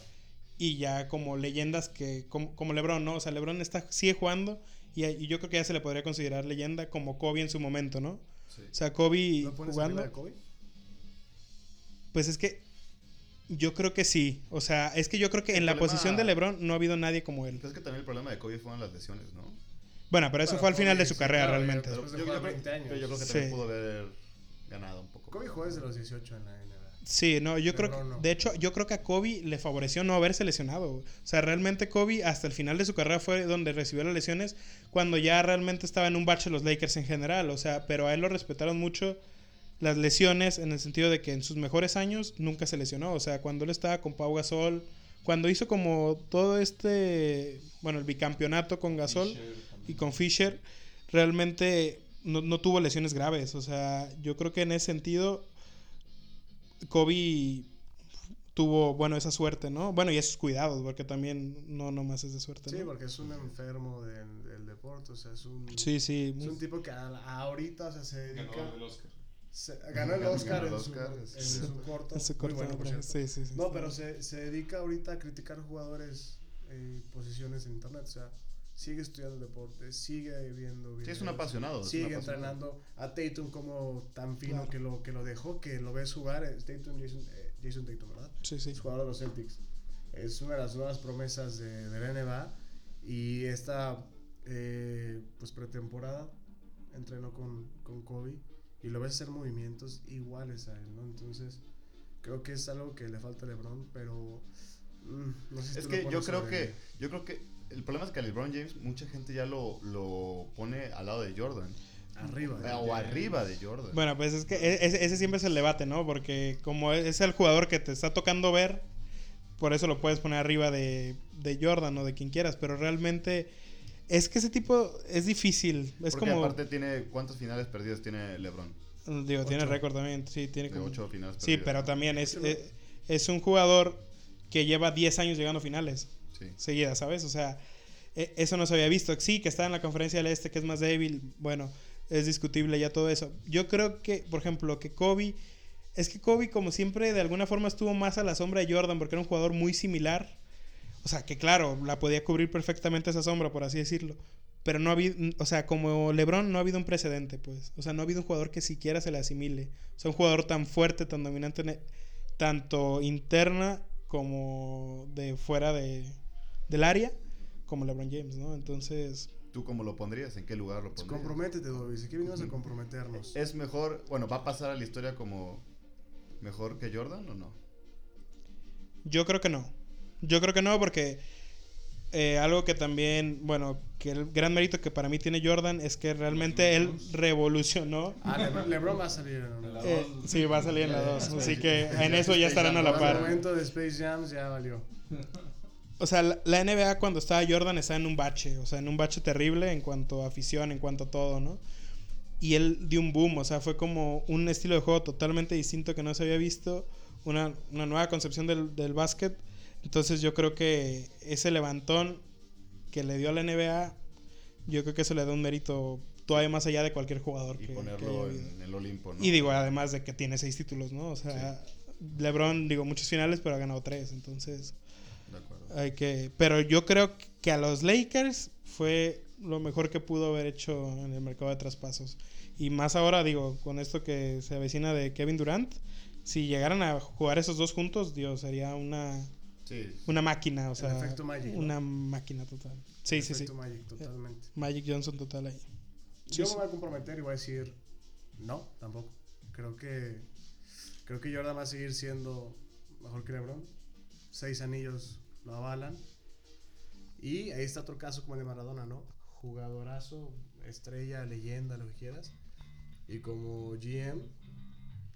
y ya como leyendas que, como, como LeBron, ¿no? O sea, LeBron está, sigue jugando y, y yo creo que ya se le podría considerar leyenda como Kobe en su momento, ¿no? O sea, Kobe ¿No pones jugando. Kobe? Pues es que yo creo que sí. O sea, es que yo creo que El en la posición de LeBron no ha habido nadie como él. Pero es que también el problema de Kobe fueron las lesiones, ¿no? Bueno, pero eso fue al final Kobe, de su sí, carrera claro, realmente. yo, jugar creo- 20 años. pero yo creo que Sí. también pudo haber ganado un poco. Kobe jugó desde los 18 en la NBA. Sí, no, yo creo que, no. de hecho, yo creo que a Kobe le favoreció no haberse lesionado. O sea, realmente Kobe hasta el final de su carrera fue donde recibió las lesiones cuando ya realmente estaba en un bache los Lakers en general. O sea, pero a él lo respetaron mucho las lesiones en el sentido de que en sus mejores años nunca se lesionó. O sea, cuando él estaba con Pau Gasol, cuando hizo como todo este, bueno, el bicampeonato con Gasol y con Fisher, realmente no, no tuvo lesiones graves. O sea, yo creo que en ese sentido Kobe tuvo, bueno, esa suerte, ¿no? Bueno, y esos cuidados, porque también no nomás es de suerte, Sí, ¿no? porque es un enfermo del, del deporte, o sea, es un, Sí, sí. es un tipo que a- a ahorita, o sea, se dedica... Ganador del Oscar. se- ganó el Ganó Oscar, el en, su, Oscar. en su corto. Corto bueno, por cierto. sí, sí, sí, No, pero se, se dedica ahorita a criticar jugadores, eh, posiciones en internet, o sea, sigue estudiando deporte, sigue viendo Sí, es videos, un apasionado. es un Sigue apasionado. entrenando a Tatum como tan fino Claro. que, lo, que lo dejó, que lo ves jugar. es Tatum, Jason, eh, Jason Tatum, ¿verdad? Sí, sí. Es jugador de los Celtics. es una de las nuevas promesas de, de la NBA y esta eh, pues pretemporada entrenó con, con Kobe y lo ves hacer movimientos iguales a él, ¿no? Entonces creo que es algo que le falta a LeBron, pero mm, no sé si Es que yo creo que, yo creo que el problema es que a LeBron James mucha gente ya lo, lo pone al lado de Jordan. arriba. O arriba de Jordan. Bueno, pues es que e- ese, ese siempre es el debate, ¿no? Porque como es el jugador que te está tocando ver, por eso lo puedes poner arriba de, de Jordan o de quien quieras, pero realmente es que ese tipo es difícil. Es Porque como, aparte tiene, ¿cuántas finales perdidas tiene LeBron? digo, tiene récord también, sí, tiene De ocho finales Sí, perdidas. pero también es, es, es un jugador que lleva 10 años llegando a finales Sí. seguidas, ¿sabes? O sea, e- eso no se había visto. Sí, que está en la conferencia del Este, que es más débil, bueno, es discutible ya todo eso. Yo creo que, por ejemplo, que Kobe, es que Kobe como siempre de alguna forma estuvo más a la sombra de Jordan porque era un jugador muy similar. O sea, que claro, la podía cubrir perfectamente esa sombra, por así decirlo. Pero no ha habido, o sea, como LeBron no ha habido un precedente, pues. O sea, no ha habido un jugador que siquiera se le asimile. O sea, un jugador tan fuerte, tan dominante, tanto interna como de fuera de, del área, como LeBron James, ¿no? Entonces, ¿Tú cómo lo pondrías? ¿En qué lugar lo pondrías? Comprométete, Dobby. Si aquí venimos a comprometernos. ¿Es mejor, bueno, va a pasar a la historia como mejor que Jordan o no? yo creo que no. Yo creo que no porque eh, algo que también, bueno, que el gran mérito que para mí tiene Jordan es que realmente él revolucionó. Ah, Le- LeBron va a salir en una. Eh, sí, va a salir en la 2. Así que en eso ya estarán a la par. el momento de Space Jams ya valió. O sea, la, NBA cuando estaba Jordan estaba en un bache, o sea, en un bache terrible en cuanto a afición, en cuanto a todo, ¿no? Y él dio un boom, o sea, fue como un estilo de juego totalmente distinto que no se había visto, una, una nueva concepción del, del básquet. Entonces yo creo que ese levantón que le dio a la NBA, yo creo que eso le da un mérito todavía más allá de cualquier jugador Y que, que ponerlo habido. en el Olimpo, ¿no? Y digo, además de que tiene seis títulos, ¿no? O sea, LeBron, digo, muchos finales, pero ha ganado tres, entonces... Hay que, pero yo creo que a los Lakers fue lo mejor que pudo haber hecho en el mercado de traspasos. Y más ahora, digo, con esto que se avecina de Kevin Durant, si llegaran a jugar esos dos juntos, Dios, sería una, Sí. una máquina, o sea, efecto Magic, ¿no? una máquina total. Sí, sí, sí. Efecto Magic, totalmente. Magic Johnson total ahí. Sí, Yo sí. me voy a comprometer y voy a decir no, tampoco. Creo que creo que Jordan va a seguir siendo mejor que LeBron. Seis anillos lo avalan. Y ahí está otro caso como el de Maradona, ¿no? Jugadorazo, estrella, leyenda, lo que quieras. Y como GM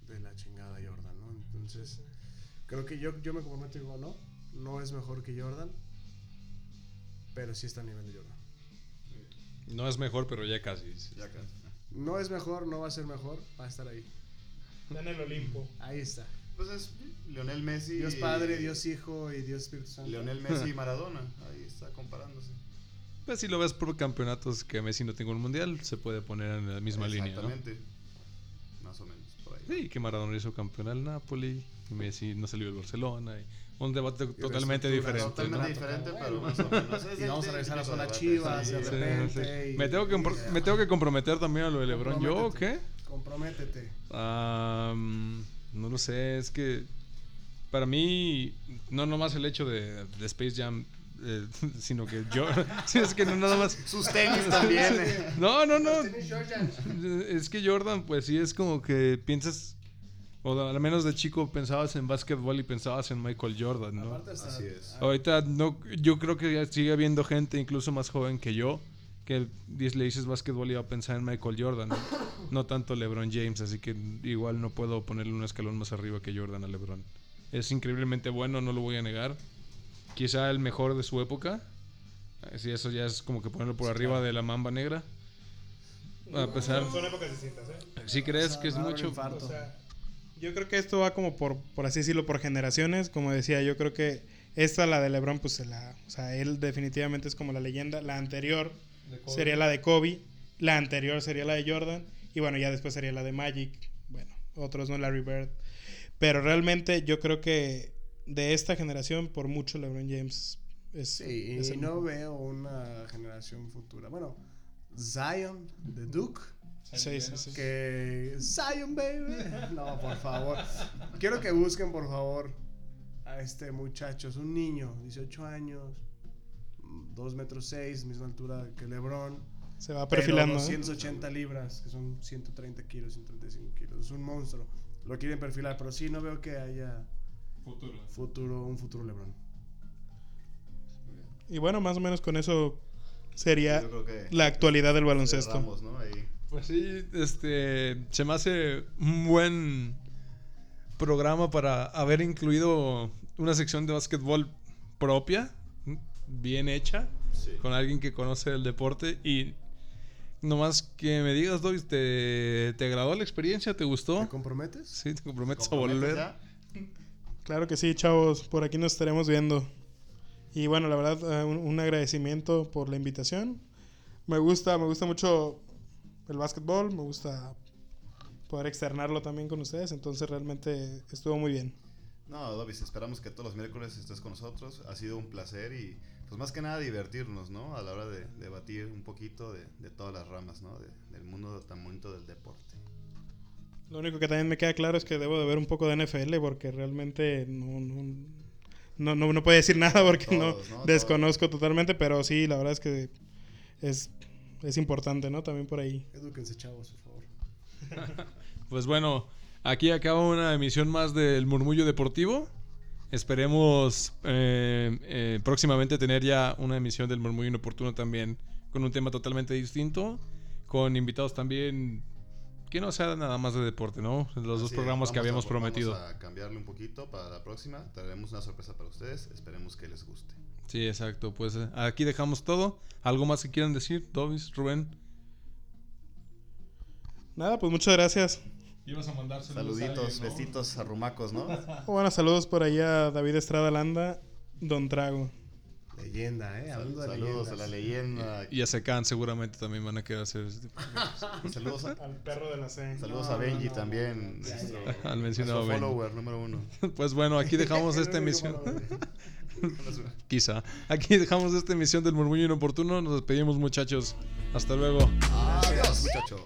de la chingada Jordan, ¿no? Entonces, creo que yo, yo me comprometo y digo, no, no es mejor que Jordan, pero sí está a nivel de Jordan. No es mejor, pero ya casi. Ya casi. No es mejor, no va a ser mejor, va a estar ahí. Está en el Olimpo. Ahí está. Pues es Lionel Messi. Dios Padre, Dios Hijo y Dios Espíritu Santo. Lionel Messi y Maradona. Ahí está comparándose. Pues si lo ves por campeonatos que Messi no tenga un mundial, se puede poner en la misma línea, ¿no? Exactamente. Más o menos, por ahí. Sí, que Maradona hizo campeón al Napoli, y Messi no salió del Barcelona. y un debate totalmente diferente. ¿no? Totalmente diferente, pero más o menos. Es Y vamos a regresar a típico zona Chivas, sí, de sí. repente. Sí, sí. y- Me, tengo que, y- me tengo que comprometer también a lo de LeBron. ¿Yo o qué? Comprométete. Am, no lo sé, es que para mí, no nomás el hecho de, de Space Jam, eh, sino que yo. sí, es que no nada más. Sus tenis también. eh. No, no, no. Es que Jordan, pues sí, es como que piensas. O al menos de chico pensabas en básquetbol y pensabas en Michael Jordan, ¿no? Aparte está- Así es. Ahorita no, yo creo que sigue habiendo gente incluso más joven que yo que le dices básquetbol va a pensar en Michael Jordan, ¿no? no tanto LeBron James, así que igual no puedo ponerle un escalón más arriba que Jordan a LeBron. Es increíblemente bueno, no lo voy a negar. Quizá el mejor de su época. Si eso ya es como que ponerlo por arriba de la mamba negra. A pesar, Son épocas distintas, ¿eh? si crees O sea, que es mucho, infarto. O sea, yo creo que esto va como por, por así decirlo, por generaciones. Como decía, yo creo que esta, la de LeBron, pues se la, o sea, él definitivamente es como la leyenda. La anterior sería la de Kobe. La anterior sería la de Jordan. Y bueno, ya después sería la de Magic. Bueno, otros no, Larry Bird. Pero realmente yo creo que de esta generación, por mucho LeBron James es. Sí, es y no veo una generación futura. Bueno, Zion de Duke. Sí, sí, sí. Que. Zion, baby. No, por favor. Quiero que busquen, por favor, a a este muchacho, es un niño, 18 años, 2 metros 6, misma altura que Lebron. Se va pero perfilando. ¿eh? 280 libras, que son 130 kilos, 135 kilos. Es un monstruo. Lo quieren perfilar, pero sí no veo que haya Futuro. futuro, un futuro Lebron. Y bueno, más o menos con eso sería la actualidad del baloncesto. cerramos, ¿no? Ahí. Pues sí, este, se me hace un buen programa para haber incluido una sección de básquetbol propia, bien hecha, Sí. con alguien que conoce el deporte y nomás que me digas, Doy, ¿te, ¿te agradó la experiencia? ¿Te gustó? ¿Te comprometes? Sí, te comprometes a ¿Comprometes volver. ya? Claro que sí, chavos, por aquí nos estaremos viendo. Y bueno, la verdad, eh, un, un agradecimiento por la invitación. Me gusta, me gusta mucho el básquetbol, me gusta poder externarlo también con ustedes, entonces realmente estuvo muy bien. No, Dobis, esperamos que todos los miércoles estés con nosotros. Ha sido un placer y, pues más que nada, divertirnos, ¿no? A la hora de debatir un poquito de, de todas las ramas, ¿no? De- del mundo tan bonito del deporte. Lo único que también me queda claro es que debo de ver un poco de NFL porque realmente no, no, no, no, no puedo decir nada porque Todos, no ¿no? desconozco totalmente, pero sí, la verdad es que es, es importante, ¿no? También por ahí. Edúquense, chavos, por favor. Pues bueno, aquí acaba una emisión más del Murmullo Deportivo. Esperemos eh, eh, próximamente tener ya una emisión del Murmullo Inoportuno también con un tema totalmente distinto, con invitados también que no sea nada más de deporte, ¿no? Los dos es, programas que a- habíamos prometido. Vamos a cambiarle un poquito para la próxima. Traeremos una sorpresa para ustedes. Esperemos que les guste. Sí, exacto. Pues eh, aquí dejamos todo. ¿Algo más que quieran decir, Dobis, Rubén? Nada, pues muchas gracias. Ibas a mandar Saluditos, besitos arrumacos, ¿no? Bueno, saludos por ahí a David Estrada Landa, Don Trago. Leyenda, ¿eh? Hablando de Saludos a la leyenda. Y a Secan seguramente también van a querer hacer ese tipo de Saludos a, Al perro de la C. saludos No, a Benji no, no, también. no. Ya, nuestro- ya. Al mencionado Benji. follower número uno. Pues bueno, aquí dejamos esta emisión. Quizá. Aquí dejamos esta emisión del Murmullo Inoportuno. Nos despedimos, muchachos. Hasta luego. Adiós, muchachos.